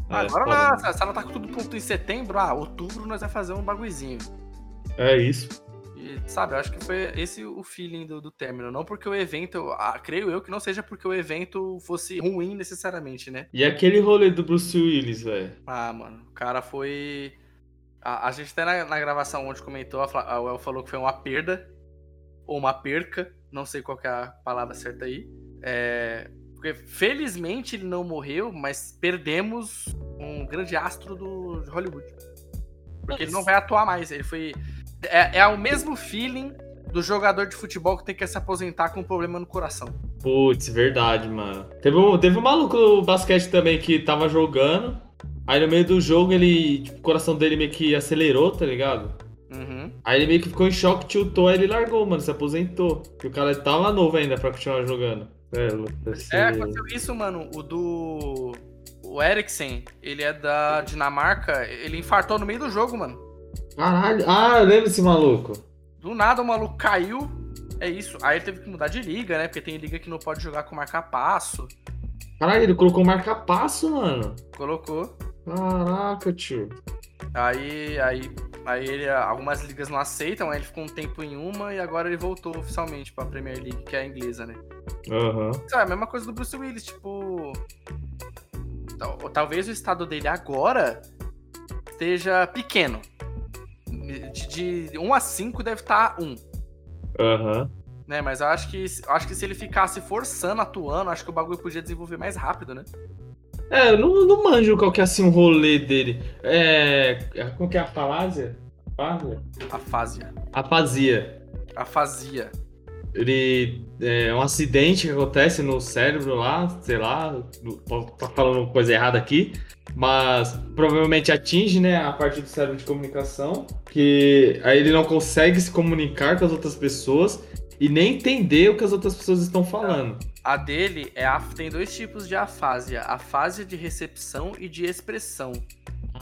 É, Agora, foda. não, se ela tá com tudo pronto em setembro, ah, outubro nós vai fazer um bagulhozinho. É isso. E, sabe, eu acho que foi esse o feeling do, do término. Não porque o evento, ah, creio eu que não seja porque o evento fosse ruim necessariamente, né? E aquele rolê do Bruce Willis, velho? Ah, mano, o cara foi. A, a gente até na, na gravação onde comentou, a, El falou que foi uma perda. Ou uma perca. Não sei qual que é a palavra certa aí. É, porque felizmente ele não morreu, mas perdemos um grande astro do de Hollywood. Porque ele não vai atuar mais. Ele foi. É, é o mesmo feeling do jogador de futebol que tem que se aposentar com um problema no coração. Putz, verdade, mano. Teve um, teve um maluco no basquete também que tava jogando. Aí no meio do jogo ele. Tipo, o coração dele meio que acelerou, tá ligado? Uhum. Aí ele meio que ficou em choque, tiltou, aí ele largou, mano, se aposentou. Porque o cara tava novo ainda pra continuar jogando. É, assim... é aconteceu isso, mano. O do. O Eriksen, ele é da Dinamarca, ele infartou no meio do jogo, mano. Caralho. Ah, eu lembro desse maluco. Do nada o maluco caiu. É isso. Aí ele teve que mudar de liga, né? Porque tem liga que não pode jogar com marca-passo. Caralho, ele colocou marca-passo, mano. Colocou. Caraca, tio. Aí, aí, aí ele, algumas ligas não aceitam, aí ele ficou um tempo em uma e agora ele voltou oficialmente pra Premier League, que é a inglesa, né? Aham. Uhum. É a mesma coisa do Bruce Willis, tipo. Talvez o estado dele agora esteja pequeno. De, de 1 a 5 deve estar tá 1. Aham. Uhum. Né, mas eu acho que, acho que se ele ficasse forçando, atuando, acho que o bagulho podia desenvolver mais rápido, né? É, eu não, não manjo qual que é assim o rolê dele. É. Como que é a falásia? Afásia? Afásia. Afasia. Afasia. Ele. É um acidente que acontece no cérebro lá, sei lá, tá falando coisa errada aqui, mas provavelmente atinge, né, a parte do cérebro de comunicação, que aí ele não consegue se comunicar com as outras pessoas e nem entender o que as outras pessoas estão falando. A dele é a, tem dois tipos de afásia: afásia de recepção e de expressão.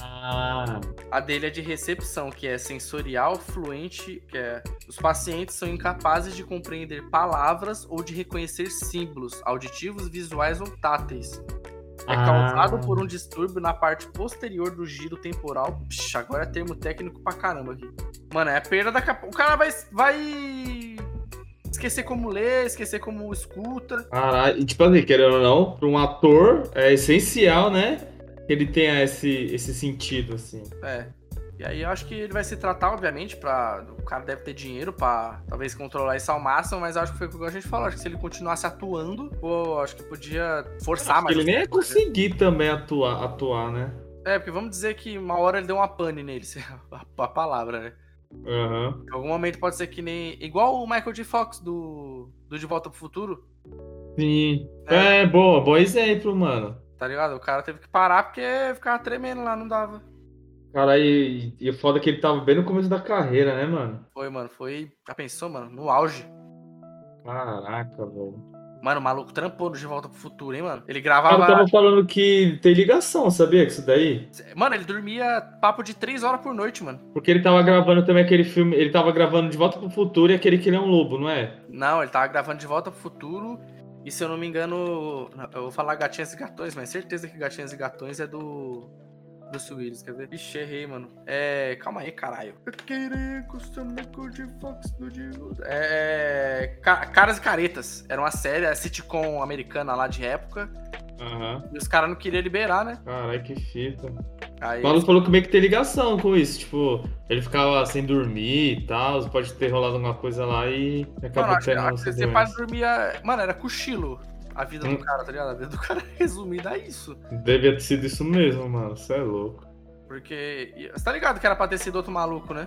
Ah. A dele é de recepção, que é sensorial, fluente, que é os pacientes são incapazes de compreender palavras ou de reconhecer símbolos auditivos, visuais ou táteis. É ah. causado por um distúrbio na parte posterior do giro temporal. Psh, agora é termo técnico pra caramba aqui. Mano, é a perda da capa. O cara vai, vai esquecer como lê, esquecer como escuta. Caralho, e tipo assim, querendo ou não, para um ator é essencial, né? Que ele tenha esse, esse sentido, assim. É. E aí eu acho que ele vai se tratar, obviamente, para O cara deve ter dinheiro para talvez controlar isso ao máximo, mas acho que foi o que a gente falou. Acho que se ele continuasse atuando, pô, acho que podia forçar mais. Ele nem ia conseguir também atuar, atuar, né? É, porque vamos dizer que uma hora ele deu uma pane nele, a palavra, né? Uhum. Em algum momento pode ser que nem. Igual o Michael J. Fox do, do De Volta pro Futuro. Sim. É, é boa, bom exemplo, mano. Tá ligado? O cara teve que parar porque ficava tremendo lá, não dava. Cara, e, e o foda é que ele tava bem no começo da carreira, né, mano? Foi, mano. Foi. Já pensou, mano? No auge. Caraca, velho. Mano, o maluco trampou De Volta pro Futuro, hein, mano? Ele gravava. Eu tava falando que tem ligação, sabia? Com isso daí? Mano, ele dormia papo de 3 horas por noite, mano. Porque ele tava gravando também aquele filme. Ele tava gravando De Volta pro Futuro e aquele que ele é um lobo, não é? Não, ele tava gravando De Volta pro Futuro. E se eu não me engano, eu vou falar Gatinhas e Gatões, mas certeza que Gatinhas e Gatões é do Bruce Willis, quer ver? Ixi, errei, mano. É. Calma aí, caralho. É. Caras e Caretas. Era uma série, a sitcom americana lá de época. Uhum. E os caras não queriam liberar, né? Caralho, que fita. Aí, o Paulo falou que meio que tem ligação com isso. Tipo, ele ficava sem dormir e tal. Pode ter rolado alguma coisa lá e acabou tendo. Você pode dormir. Mano, era cochilo a vida do cara, tá ligado? A vida do cara é resumida a isso. Devia ter sido isso mesmo, mano. Você é louco. Porque. Você tá ligado que era pra ter sido outro maluco, né?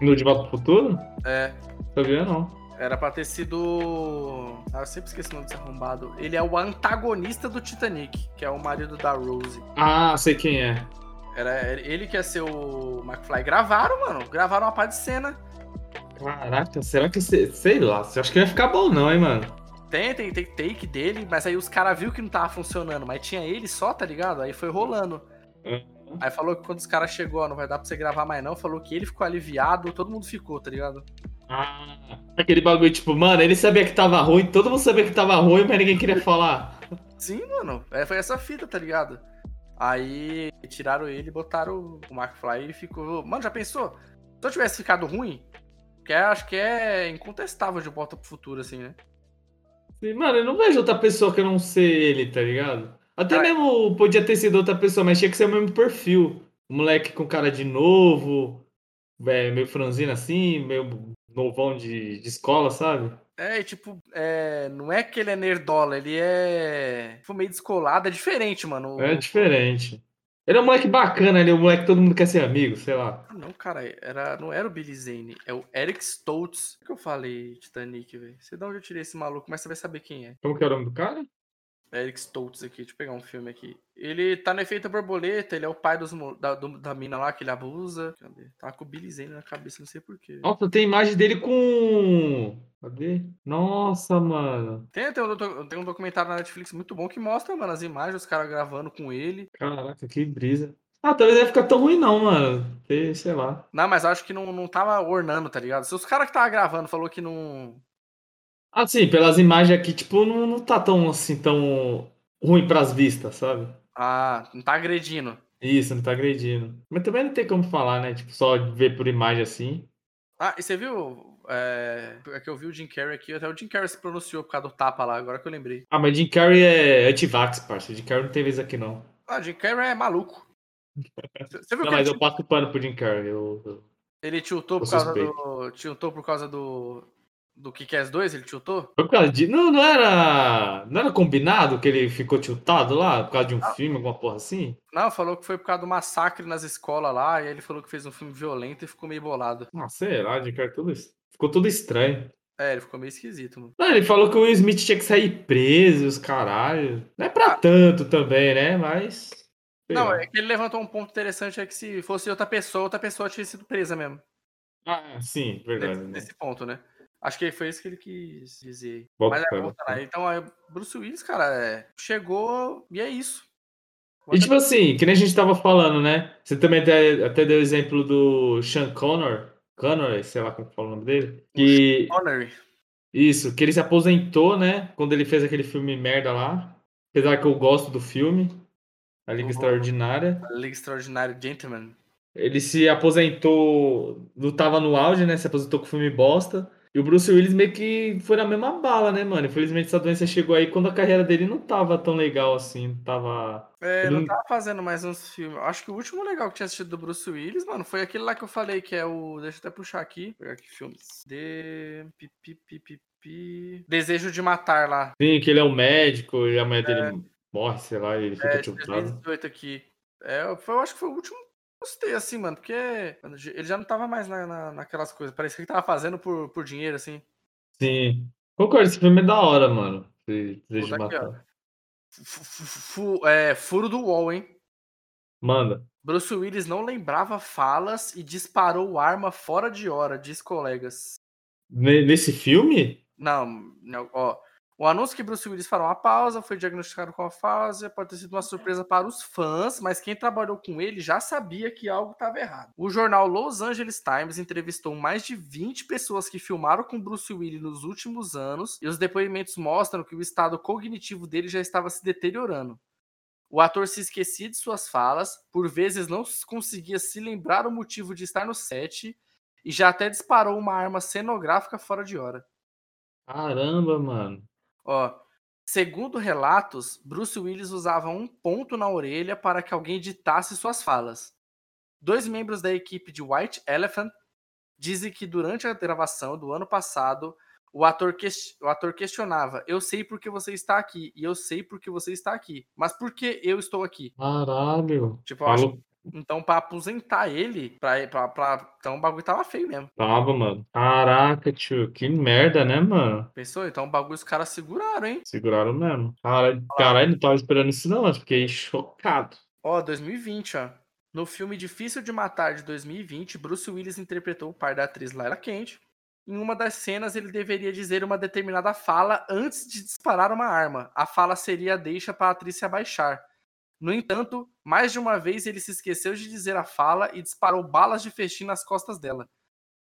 No De Volta pro Futuro? É. Sabia não. Era pra ter sido. Ah, eu sempre esqueci o nome desse arrombado. Ele é o antagonista do Titanic, que é o marido da Rose. Ah, sei quem é. Era ele que ia ser o McFly. Gravaram, mano. Gravaram uma parte de cena. Caraca, será que. Sei lá, acho que ia ficar bom, não, hein, mano? Tem, tem, tem take dele, mas aí os caras viu que não tava funcionando, mas tinha ele só, tá ligado? Aí foi rolando. Uhum. Aí falou que quando os caras chegou, não vai dar pra você gravar mais não, falou que ele ficou aliviado, todo mundo ficou, tá ligado? Ah, aquele bagulho, tipo, mano, ele sabia que tava ruim, todo mundo sabia que tava ruim, mas ninguém queria falar. Sim, mano, é, foi essa fita, tá ligado? Aí tiraram ele, botaram o McFly e ficou. Mano, já pensou? Se eu tivesse ficado ruim, que é, acho que é incontestável de volta pro futuro, assim, né? Mano, eu não vejo outra pessoa que não ser ele, tá ligado? Até ah, mesmo podia ter sido outra pessoa, mas tinha que ser o mesmo perfil. Um moleque com cara de novo, é, meio franzino assim, meio novão de, de escola, sabe? É, tipo, é, não é que ele é nerdola, ele é tipo, meio descolado, é diferente, mano. É diferente. Ele é um moleque bacana, ele é um moleque que todo mundo quer ser amigo, sei lá. Ah, não, cara, era, não era o Billy Zane, é o Eric Stoltz. O que eu falei, Titanic, velho? Sei de onde eu tirei esse maluco, mas você vai saber quem é. Como que é o nome do cara? Eric Stoltz aqui, deixa eu pegar um filme aqui. Ele tá no efeito borboleta, ele é o pai dos, da, do- da mina lá que ele abusa. Cadê? Tá com o Billy Zane na cabeça, não sei porquê. Nossa, tem imagem dele com. Cadê? Nossa, mano. Tem, tem, um, tem um documentário na Netflix muito bom que mostra, mano, as imagens, os caras gravando com ele. Caraca, que brisa. Ah, talvez não ia ficar tão ruim, não, mano. Sei, sei lá. Não, mas acho que não, não tava ornando, tá ligado? Se os caras que tava gravando falou que não. Ah, sim, pelas imagens aqui, tipo, não, não tá tão assim, tão ruim pras vistas, sabe? Ah, não tá agredindo. Isso, não tá agredindo. Mas também não tem como falar, né? Tipo, só ver por imagem assim. Ah, e você viu? É, é que eu vi o Jim Carrey aqui, até o Jim Carrey se pronunciou por causa do tapa lá, agora que eu lembrei. Ah, mas Jim Carrey é anti-vax, parça. Jim Carrey não tem vez aqui, não. Ah, Jim Carrey é maluco. Você viu Não, que mas eu passo pano pro Jim Carrey. Eu, ele tiltou por causa do. Tiltou por causa do. Do que é 2? Ele tiltou? Foi por causa de. Não, não era. Não era combinado que ele ficou tiltado lá? Por causa de um filme, alguma porra assim? Não, falou que foi por causa do massacre nas escolas lá, e ele falou que fez um filme violento e ficou meio bolado. Ah, lá, Jim Carrey tudo, es- ficou tudo estranho. É, ele ficou meio esquisito, mano. Não, ele falou que o Will Smith tinha que sair preso, os caralho. Não é pra tanto também, né? Mas. Não, é que ele levantou um ponto interessante, é que se fosse outra pessoa, outra pessoa tinha sido presa mesmo. Ah, sim, verdade. Nesse, né? nesse ponto, né? Acho que foi isso que ele quis dizer. Mas é, então, aí, Bruce Willis, cara, é, chegou e é isso. E tipo assim, que nem a gente tava falando, né? Você também até, até deu o exemplo do Sean Connor. Connor, sei lá como fala o nome dele. Que. Connery. Isso, que ele se aposentou, né? Quando ele fez aquele filme merda lá. Apesar que eu gosto do filme. A Liga O- Extraordinária. A Liga Extraordinária Gentleman. Ele se aposentou. Não tava no auge, né? Se aposentou com o filme bosta. E o Bruce Willis meio que foi na mesma bala, né, mano? Infelizmente essa doença chegou aí quando a carreira dele não tava tão legal assim. Não tava. É, Ele não tava fazendo mais uns filmes. Acho que o último legal que tinha assistido do Bruce Willis, mano, foi aquele lá que eu falei, que é o. Deixa eu até puxar aqui. Pegar aqui filmes. De. pi. Desejo de Matar lá. Sim, que ele é um médico e a mulher dele morre, sei lá, e ele fica É. 2018 aqui. É, foi, eu acho que foi o último gostei, assim, mano, porque ele já não tava mais na, na- naquelas coisas. Parecia que ele tava fazendo por, por dinheiro, assim. Sim. Concordo, esse filme é da hora, mano. Esse Desejo de Puta aqui, ó. matar. Fu- é, furo do UOL, hein? Manda. Bruce Willis não lembrava falas e disparou arma fora de hora, diz colegas. Ne- Nesse filme? Não, não, ó. O anúncio que Bruce Willis fará uma pausa, foi diagnosticado com a fase, pode ter sido uma surpresa para os fãs, mas quem trabalhou com ele já sabia que algo estava errado. O jornal Los Angeles Times entrevistou mais de 20 pessoas que filmaram com Bruce Willis nos últimos anos, e os depoimentos mostram que o estado cognitivo dele já estava se deteriorando. O ator se esquecia de suas falas, por vezes não conseguia se lembrar o motivo de estar no set, e já até disparou uma arma cenográfica fora de hora. Caramba, mano. Ó, segundo relatos, Bruce Willis usava um ponto na orelha para que alguém ditasse suas falas. Dois membros da equipe de White Elephant dizem que durante a gravação do ano passado, o ator, ques- o ator questionava: Eu sei porque você está aqui, e eu sei porque você está aqui. Mas por que eu estou aqui? Caralho. Tipo, eu acho. Então, pra aposentar ele, pra, pra, pra- então o bagulho tava feio mesmo. Tava, mano. Caraca, tio. Que merda, né, mano? Pensou? Então o bagulho os caras seguraram, hein? Seguraram mesmo. Caralho, caralho, não tava esperando isso não, mas fiquei chocado. Ó, 2020, ó. No filme Difícil de Matar de 2020, Bruce Willis interpretou o par da atriz Layla Kent. Em uma das cenas, ele deveria dizer uma determinada fala antes de disparar uma arma. A fala seria deixa para a atriz se abaixar. No entanto, mais de uma vez ele se esqueceu de dizer a fala e disparou balas de festim nas costas dela.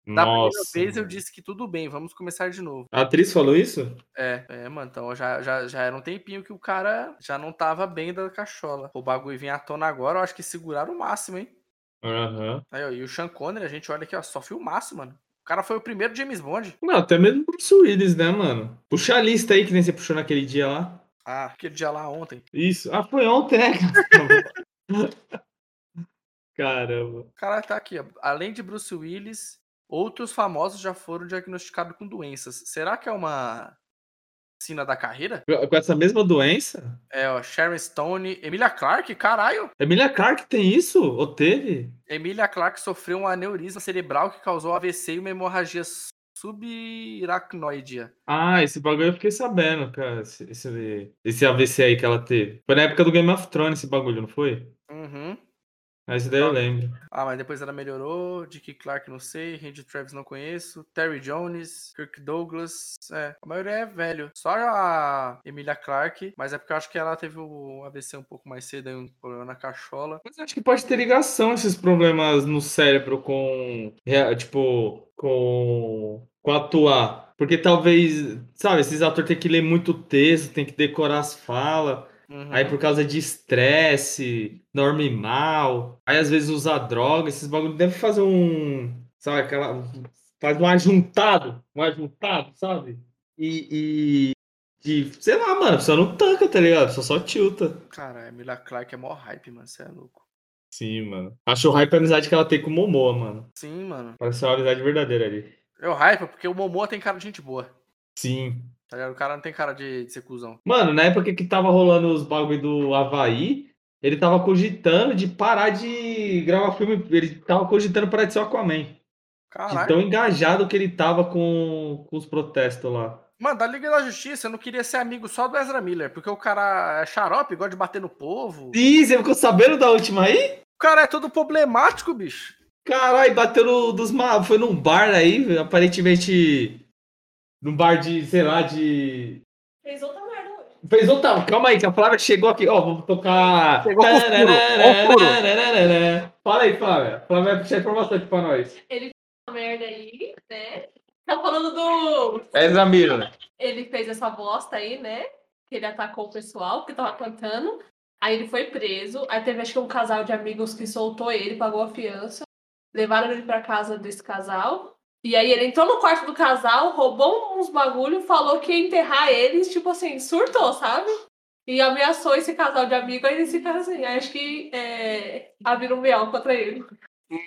Da Nossa. primeira vez eu disse que tudo bem, vamos começar de novo. A atriz falou isso? É, é, mano, então já, já, já era um tempinho que o cara já não tava bem da cachola. O bagulho vinha à tona agora, eu acho que seguraram o máximo, hein? Aham. Aí, ó, e o Sean Connery, a gente olha aqui, ó, só filmaço, mano. O cara foi o primeiro James Bond. Não, até mesmo Bruce Willis, né, mano? Puxa a lista aí que nem você puxou naquele dia lá. Ah, aquele dia lá ontem. Isso. Ah, foi ontem, né? Caramba. O cara tá aqui, ó. Além de Bruce Willis, outros famosos já foram diagnosticados com doenças. Será que é uma sina da carreira. Com essa mesma doença? É, ó, Sharon Stone, Emilia Clarke, caralho. Emilia Clarke tem isso? Ou teve? Emilia Clarke sofreu um aneurisma cerebral que causou AVC e uma hemorragia subaracnoide. Ah, esse bagulho eu fiquei sabendo, cara. Esse, esse, esse AVC aí que ela teve. Foi na época do Game of Thrones esse bagulho, não foi? Uhum. Mas daí eu lembro. Ah, mas depois ela melhorou. Dick Clark, não sei. Randy Travis, não conheço. Terry Jones, Kirk Douglas. É, a maioria é velho. Só a Emilia Clark, mas é porque eu acho que ela teve o AVC um pouco mais cedo, um problema na cachola. Mas eu acho que pode ter ligação esses problemas no cérebro com. Tipo, com. Com atuar. Porque talvez, sabe, esses atores têm que ler muito texto, tem que decorar as falas. Uhum. Aí por causa de estresse, dorme mal, aí às vezes usa droga, esses bagulho deve fazer um, sabe, aquela faz um ajuntado, um ajuntado, sabe? E, e de, sei lá, mano, a pessoa não tanca, tá ligado? A pessoa só tilta. Cara, a Emilia Clark é mó hype, mano. Você é louco. Sim, mano. Acho o hype a amizade que ela tem com o Momoa, mano. Sim, mano. Parece uma amizade verdadeira ali. Eu hype porque o Momoa tem cara de gente boa. Sim. Tá ligado? O cara não tem cara de, de ser cuzão. Mano, na época que tava rolando os bagulho do Havaí, ele tava cogitando de parar de gravar filme. Ele tava cogitando parar de ser o Aquaman. De Caralho. tão engajado que ele tava com, com os protestos lá. Mano, da Liga da Justiça, eu não queria ser amigo só do Ezra Miller, porque o cara é xarope, gosta de bater no povo. Ih, você ficou sabendo da última aí? O cara é todo problemático, bicho. Caralho, bateu no, dos ma... Foi num bar aí, aparentemente. Num bar de, sei lá, de. Fez outra merda hoje. Fez outra. Calma aí, que a Flávia chegou aqui. Ó, vamos tocar. Chegou. Fala aí, Flávia. Flávia vai puxar informação aqui pra nós. Uma merda aí, né? Tá falando do. Ezra Miller. Ele fez essa bosta aí, né? Que ele atacou o pessoal que tava cantando. Aí ele foi preso. Aí teve acho que um casal de amigos que soltou ele, pagou a fiança. Levaram ele pra casa desse casal. E aí ele entrou no quarto do casal, roubou uns bagulho, falou que ia enterrar eles, tipo assim, surtou, sabe? E ameaçou esse casal de amigos, aí eles ficaram assim, acho que é, abriram um B.O. contra ele.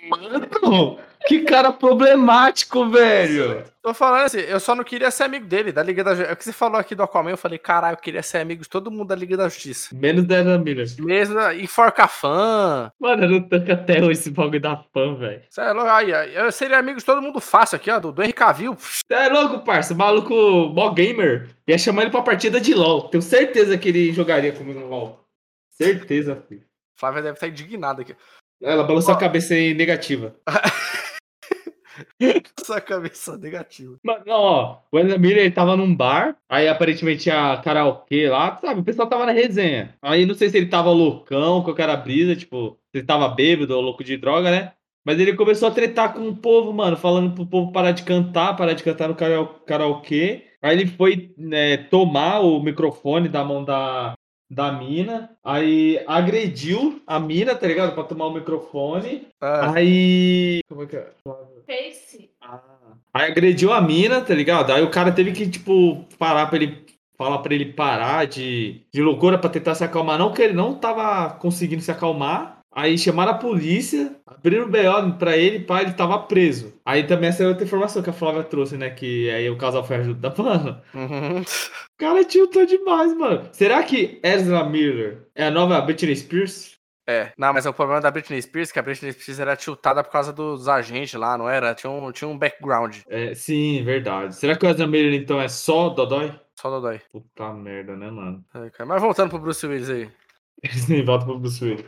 Mano, que cara problemático, velho. Tô falando assim, eu só não queria ser amigo dele, da Liga da Justiça. É o que você falou aqui do Aquaman, eu falei, caralho, eu queria ser amigo de todo mundo da Liga da Justiça. Menos da Ezra Miller. Mesmo, enforca fã. Mano, eu não tanco até hoje esse bagulho da fã, velho. Cê é louco, aí, eu seria amigo de todo mundo fácil aqui, ó, do, do Henry Cavill. Você é louco, parça. Maluco, mó gamer. Ia chamar ele pra partida de LOL. Tenho certeza que ele jogaria comigo no LOL. Certeza, filho. Flávia deve estar indignada aqui. Ela balançou a cabeça aí negativa. Essa cabeça negativa. Mano, ó. O Ezra Miller, ele tava num bar. Aí, aparentemente, a karaokê lá, sabe? O pessoal tava na resenha. Aí, não sei se ele tava loucão, com aquela brisa, tipo, se ele tava bêbado ou louco de droga, né? Mas ele começou a tretar com o povo, mano, falando pro povo parar de cantar, parar de cantar no karao- karaokê. Aí ele foi né, tomar o microfone da mão da, da mina. Aí agrediu a mina, tá ligado? Pra tomar o microfone. Ah, Aí. Como é que é? Face. Ah. Aí agrediu a mina, tá ligado? Aí o cara teve que, tipo, parar pra ele. Falar pra ele parar de, de loucura pra tentar se acalmar. Não, que ele não tava conseguindo se acalmar. Aí chamaram a polícia, abriram o BO pra ele, pá, ele tava preso. Aí também essa é outra informação que a Flávia trouxe, né? Que aí o casal foi ajuda. Mano, uhum. o cara tiltou demais, mano. Será que Ezra Miller é a nova Britney Spears? É, não, mas o problema da Britney Spears é que a Britney Spears era tiltada por causa dos agentes lá, não era? Tinha um, tinha um background. É, sim, verdade. Será que o Ezra Miller então é só Dodói? Só Dodói. Puta merda, né, mano? É. Mas voltando pro Bruce Willis aí. Sim, volta pro Bruce Willis.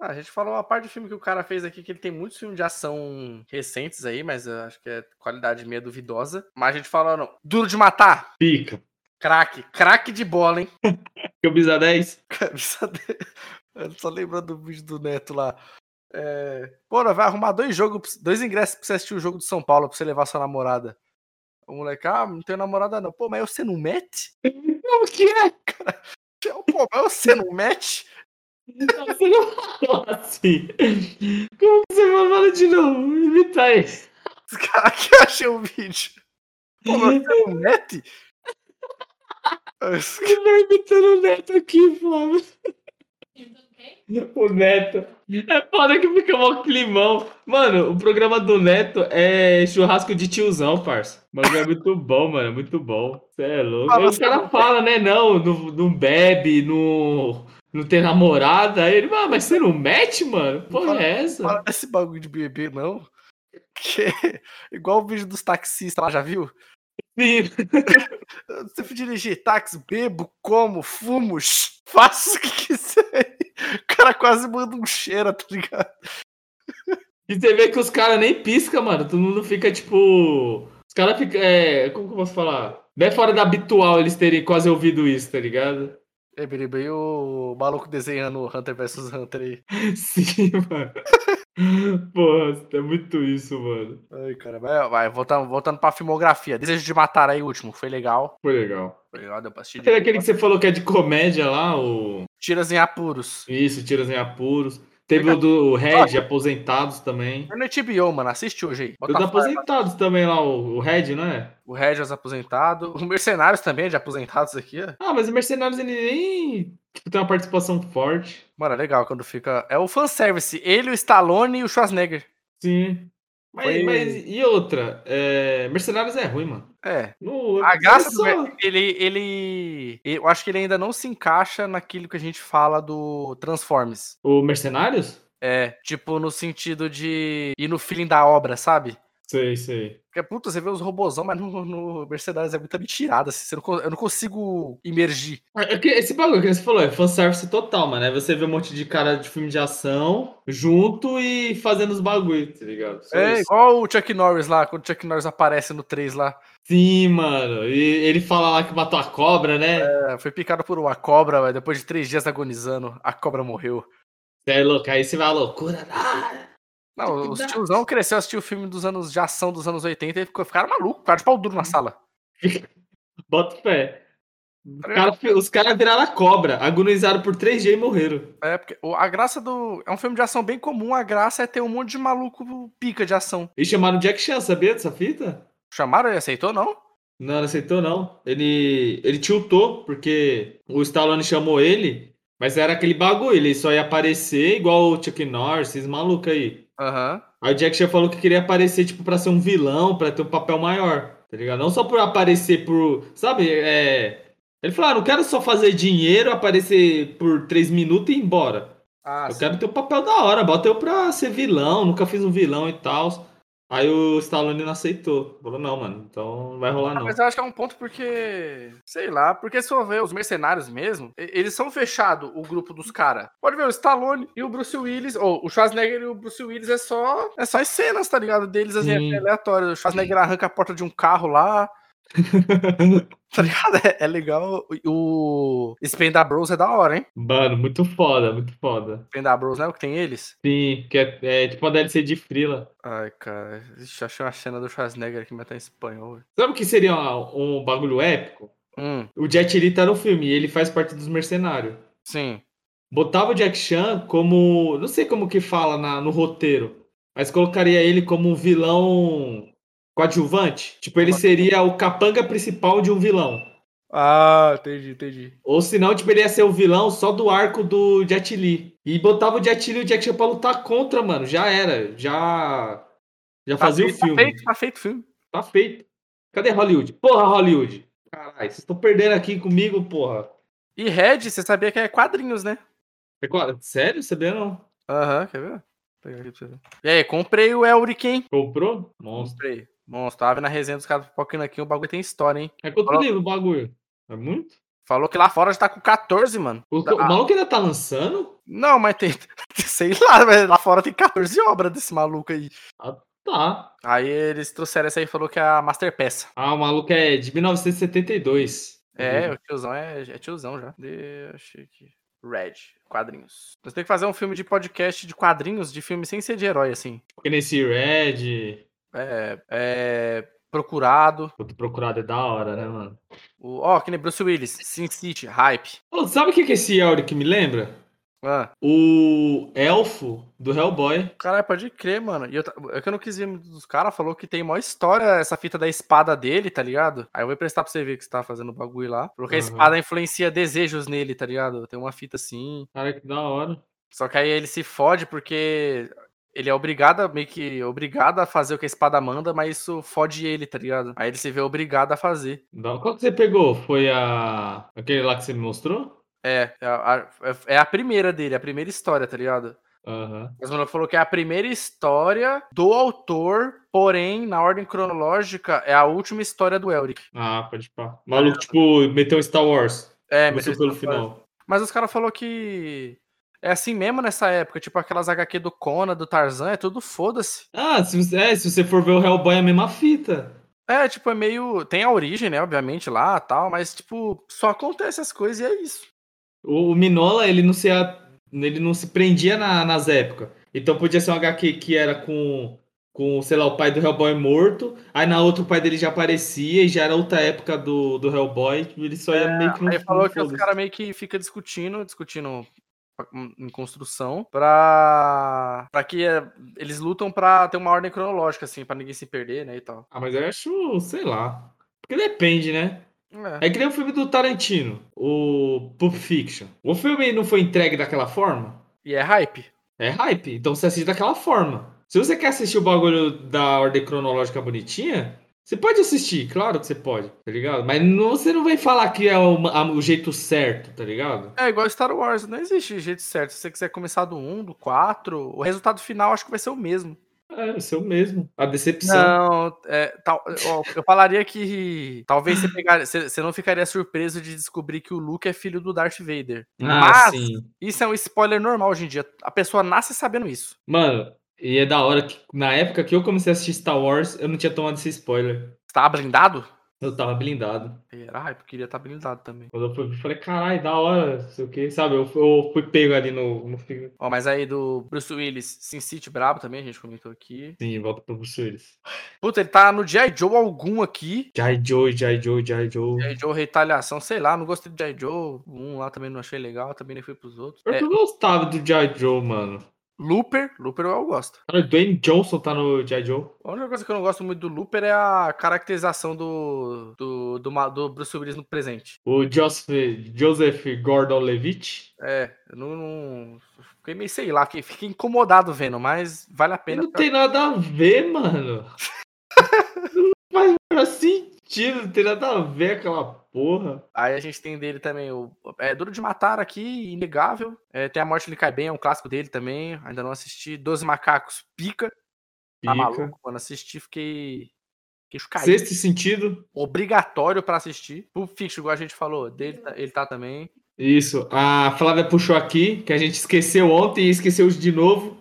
Ah, a gente falou uma parte de filme que o cara fez aqui, que ele tem muitos filmes de ação recentes aí, mas acho que é qualidade meio duvidosa. Mas a gente falou, não. Duro de matar. Pica. Craque. Craque de bola, hein? Camisa 10? Camisa dele. Eu só lembrando do vídeo do Neto lá. É... Pô, nós vai arrumar dois jogos, dois ingressos pra você assistir o jogo do São Paulo, pra você levar sua namorada. O moleque, ah, não tenho namorada não. Pô, mas você não mete? O que é? Pô, mas você não mete? Você não falou assim. Como que você vai falar de novo? Imita aí. Os caras que achei o vídeo. Pô, você não mete? Os Você vai imitando o Neto aqui, Flávio. O Neto. É foda que fica mó climão. Mano, o programa do Neto é churrasco de tiozão, parça. Mas é muito bom, mano. É muito bom. Você é louco. Aí os caras falam, né? Não, não, não bebe, não, não tem namorada. Aí ele, ah, mas você não mete, mano? Porra, fala, é essa? Fala desse bagulho de bebê, não. Que é igual o vídeo dos taxistas lá, já viu? Sim. Você for dirigir táxi, bebo, como, fumo, faço o que quiser. O cara quase manda um cheiro, tá ligado? E você vê que os caras nem piscam, mano. Todo mundo fica tipo. Os caras ficam. É... Como que eu posso falar? Bem fora da habitual eles terem quase ouvido isso, tá ligado? É, e o maluco desenhando Hunter vs Hunter aí? Sim, mano. Porra, é muito isso, mano. Ai, cara, vai, vai voltando, voltando pra filmografia. Desejo de Matar aí, último. Foi legal. Foi legal. Foi legal, deu pra assistir. Aquele, aquele que você falou que é de comédia lá, o. Tiras em apuros. Isso, Tiras em apuros. Teve o do Red, Aposentados também. É no HBO, mano. Assiste hoje aí. O do Aposentados também lá, o, o Red, não é? O Red é os aposentados. O Mercenários também é de aposentados aqui, ó. Ah, mas o Mercenários ele nem tipo, tem uma participação forte. Mano, é legal quando fica. É o fanservice. Ele, o Stallone e o Schwarzenegger. Sim. Mas, Foi... mas e outra? É... Mercenários é ruim, mano. É. No... A graça só... do ele, ele. Eu acho que ele ainda não se encaixa naquilo que a gente fala do Transformers. O Mercenários? É, tipo, no sentido de ir no feeling da obra, sabe? Sei, sei. Porque, puta, você vê os robôzão, mas no, no Mercenários é muito mentirada, assim, não, eu não consigo imergir. É, é esse bagulho que você falou é fanservice total, mano. Aí você vê um monte de cara de filme de ação junto e fazendo os bagulhos, tá ligado? Só é, isso. igual o Chuck Norris lá, quando o Chuck Norris aparece no 3 lá. Sim, mano. E ele fala lá que matou a cobra, né? É, foi picado por uma cobra, mas depois de três dias agonizando, a cobra morreu. Você é louco, aí você vai à loucura. Ah! Não, os tiozão cresceu assistiu o filme dos anos de ação dos anos 80 e ficou, ficaram malucos, ficaram de pau duro na sala. Bota fé. Cara, os caras viraram a cobra, agonizaram por três dias e morreram. É, porque a graça do. É um filme de ação bem comum, a graça é ter um monte de maluco pica de ação. E chamaram Jack Chan, sabia dessa fita? Chamaram, ele aceitou, não? Não, não aceitou, não. Ele, ele tiltou, porque o Stallone chamou ele, mas era aquele bagulho, ele só ia aparecer igual o Chuck Norris, esses malucos aí. Uhum. Aí o Jack Chan falou que queria aparecer, tipo, pra ser um vilão, pra ter um papel maior, tá ligado? Não só por aparecer por. Sabe? É. Ele falou, ah, não quero só fazer dinheiro, aparecer por três minutos e ir embora. Ah, eu sim. quero ter um papel da hora, bota eu pra ser vilão, nunca fiz um vilão e tal. Aí o Stallone não aceitou. Falou, não, mano, então não vai rolar não. Mas eu acho que é um ponto porque, sei lá, porque se for ver os mercenários mesmo, eles são fechados, o grupo dos caras. Pode ver, o Stallone e o Bruce Willis, ou o Schwarzenegger e o Bruce Willis é só, é só as cenas, tá ligado? Deles, assim, é aleatório. O Schwarzenegger arranca a porta de um carro lá, tá ligado? É, é, legal. O Spenda Bros é da hora, hein? Mano, muito foda, muito foda. Spenda Bros, né? O que tem eles? Sim, que é, é tipo uma DLC de Frila. Ai, cara. Ixi, achei uma cena do Schwarzenegger aqui, mas tá em espanhol. Sabe o que seria um, um bagulho épico? Hum. O Jet Li tá no filme e ele faz parte dos mercenários. Sim. Botava o Jack Chan como. Não sei como que fala na, no roteiro, mas colocaria ele como um vilão coadjuvante. Tipo, ele seria o capanga principal de um vilão. Ah, entendi, entendi. Ou senão, tipo, ele ia ser o vilão só do arco do Jet Li. E botava o Jet Li e o Jack Chan pra lutar contra, mano. Já era. Já. Já tá fazia feito, o filme. Tá feito, tá feito o filme. Tá feito. Cadê Hollywood? Porra, Hollywood. Caralho, vocês estão perdendo aqui comigo, porra. E Red, você sabia que é quadrinhos, né? É quadrinhos? Sério? Sabia não? Aham, uhum, quer ver? Vou pegar aqui pra você ver. E aí, comprei o Elric, hein? Comprou? Monstro. Comprei. Monstro, tava na resenha dos caras pipocando aqui, o bagulho tem história, hein? É quanto Falou... livro o bagulho? É muito? Falou que lá fora já tá com 14, mano. O, o maluco ainda tá lançando? Não, mas tem. Sei lá, mas lá fora tem 14 obras desse maluco aí. Ah, tá. Aí eles trouxeram essa aí e falou que é a Master Peça. Ah, o maluco é de 1972. É, uhum. o tiozão é, é tiozão já. Deixa aqui. Red, quadrinhos. Você tem que fazer um filme de podcast de quadrinhos, de filme sem ser de herói, assim. Porque nesse Red. É, é Procurado. O Procurado é da hora, né, mano? Ó, oh, que nem Bruce Willis, Sin City, Hype. Oh, sabe o que, que esse Elric me lembra? Ah. O elfo do Hellboy. Caralho, pode crer, mano. E eu, é que eu não quis ver dos caras, falou que tem maior história essa fita da espada dele, tá ligado? Aí eu vou prestar pra você ver que você tá fazendo o bagulho lá. Falou que uhum. a espada influencia desejos nele, tá ligado? Tem uma fita assim. Cara, que da hora. Só que aí ele se fode porque ele é obrigado, a- meio que obrigado a fazer o que a espada manda, mas isso fode ele, tá ligado? Aí ele se vê obrigado a fazer. Não, Qual que você pegou? Foi a. aquele lá que você me mostrou? É, é a, é a primeira dele, a primeira história, tá ligado? Aham. Mas o maluco falou que é a primeira história do autor, porém, na ordem cronológica, é a última história do Elric. Ah, pode pá. Maluco, tipo, meteu Star Wars. É, meteu pelo final. Mas os caras falaram que é assim mesmo nessa época, tipo aquelas HQ do Conan, do Tarzan, é tudo foda-se. Ah, se você, é, se você for ver o Hellboy, é a mesma fita. É, tipo, é meio. Tem a origem, né, obviamente, lá tal, mas, tipo, só acontece as coisas e é isso. O, o Minola, ele não se, a- ele não se prendia na- nas épocas. Então podia ser um HQ que era com, com, sei lá, o pai do Hellboy morto. Aí na outra o pai dele já aparecia e já era outra época do, do Hellboy. Ele só ia meio que É, Aí falou que os caras meio que fica discutindo, discutindo em construção, pra, pra que é, eles lutam pra ter uma ordem cronológica, assim, pra ninguém se perder, né, e tal. Ah, mas eu acho, sei lá. Porque depende, né? É. É que nem o filme do Tarantino, o Pulp Fiction. O filme não foi entregue daquela forma? E é hype. É hype, então você assiste daquela forma. Se você quer assistir o bagulho da ordem cronológica bonitinha, você pode assistir, claro que você pode, tá ligado? Mas não- você não vai falar que é o, a- o jeito certo, tá ligado? É igual Star Wars, não existe jeito certo. Se você quiser começar do 1, do 4, o resultado final acho que vai ser o mesmo. É, o seu mesmo. A decepção. Não, é, tal, ó, eu falaria que talvez você, pegar, você, você não ficaria surpreso de descobrir que o Luke é filho do Darth Vader. Ah, Mas sim. isso é um spoiler normal hoje em dia. A pessoa nasce sabendo isso. Mano, e é da hora que na época que eu comecei a assistir Star Wars, eu não tinha tomado esse spoiler. Você tava blindado? Eu tava blindado. Era, eu queria estar blindado também. Quando eu fui, falei, caralho, da hora, sei o que, sabe? Eu, eu fui pego ali no, no filme. Ó, mas aí do Bruce Willis, Sin City brabo também, a gente comentou aqui. Sim, volta pro Bruce Willis. Puta, ele tá no G.I. Joe algum aqui. Jai Joe, Jai Joe, Jai Joe. G.I. Joe Retaliação, sei lá, não gostei do G.I. Joe. Um lá também não achei legal, também nem fui pros outros. Eu É, gostava do Jai Joe, mano. Looper, Looper eu gosto. Cara, o Dwayne Johnson tá no Jai Joe. A única coisa que eu não gosto muito do Looper é a caracterização do, do, do, do Bruce Willis no presente. O Joseph, Joseph Gordon-Levitt. É, não, não- Fiquei meio, sei lá, fiquei, incomodado vendo, mas vale a pena. Não tem nada a ver, mano. não faz o sentido, não tem nada a ver aquela porra. Aí a gente tem dele também o. É Duro de Matar aqui, inegável. É, tem A Morte Lhe Cai Bem, é um clássico dele também. Ainda não assisti. Doze Macacos, pica. Tá Pica. maluco? Quando assisti, fiquei. Queixo caído. Sexto sentido. Obrigatório pra assistir. Pulp Fiction, igual a gente falou, dele, tá- ele tá também. Isso. A Flávia puxou aqui, que a gente esqueceu ontem e esqueceu de novo.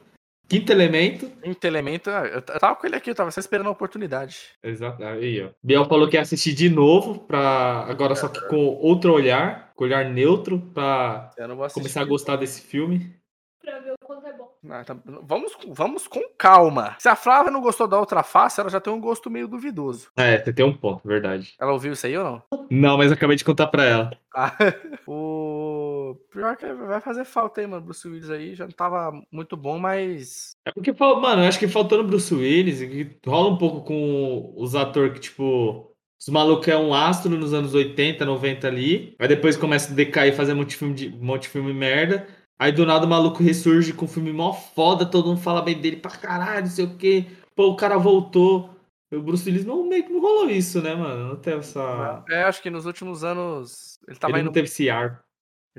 Quinto elemento. Quinto elemento, ah, eu tava com ele aqui, eu tava só esperando a oportunidade. Exato. Aí, ó. Biel falou que ia assistir de novo, pra... agora só que com outro olhar, com olhar neutro, pra começar a gostar desse filme. Pra ver o quanto é bom. Ah, tá- vamos, com- vamos com calma. Se a Flávia não gostou da outra face, ela já tem um gosto meio duvidoso. É, você tem um ponto, verdade. Ela ouviu isso aí ou não? Não, mas eu acabei de contar pra ela. Ah, o pior que vai fazer falta aí, mano. Bruce Willis aí já não tava muito bom, mas É porque, mano, eu acho que faltando Bruce Willis, que rola um pouco com os atores que, tipo, os malucos é um astro nos anos 80, 90 ali, aí depois começa a decair e fazer um monte de filme, de, um monte de filme merda, aí do nada o maluco ressurge com um filme mó foda, todo mundo fala bem dele pra caralho, não sei o quê, pô, o cara voltou. O Bruce Willis não, meio que não rolou isso, né, mano? Não teve essa. é, acho que nos últimos anos ele tava Ele indo, não teve esse ar.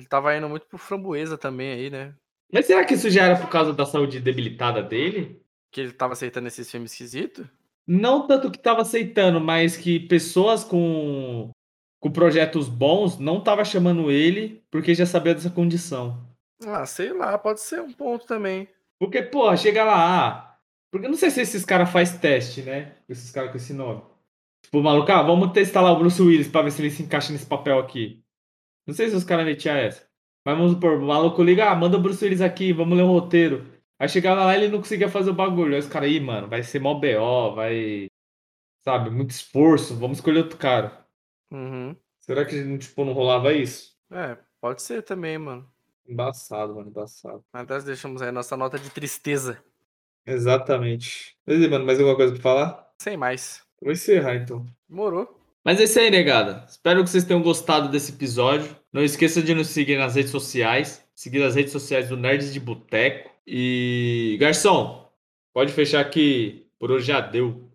Ele tava indo muito pro framboesa também aí, né? Mas será que isso já era por causa da saúde debilitada dele? Que ele tava aceitando esses filmes esquisitos. Não tanto que tava aceitando, mas que pessoas com, com projetos bons não tava chamando ele porque já sabia dessa condição. Ah, sei lá, pode ser um ponto também. Porque, pô, chega lá, ah, porque eu não sei se esses caras faz teste, né? Esses caras com esse nome. Tipo, maluco, ah, vamos testar lá o Bruce Willis pra ver se ele se encaixa nesse papel aqui. Não sei se os caras metiam essa. Mas vamos supor, o maluco liga, ah, manda o Bruce Willis aqui, vamos ler o roteiro. Aí chegava lá e ele não conseguia fazer o bagulho. Aí os caras, ih, mano, vai ser mó BO, vai. Sabe, muito esforço, vamos escolher outro cara. Uhum. Será que tipo, não rolava isso? É, pode ser também, mano. Embaçado, mano, embaçado. Mas nós deixamos aí nossa nota de tristeza. Exatamente. Mas, mano, mais alguma coisa pra falar? Sem mais. Vou encerrar então. Demorou. Mas é isso aí, negada. Espero que vocês tenham gostado desse episódio. Não esqueça de nos seguir nas redes sociais, seguir as redes sociais do Nerds de Boteco. E, garçom, pode fechar que por hoje já deu.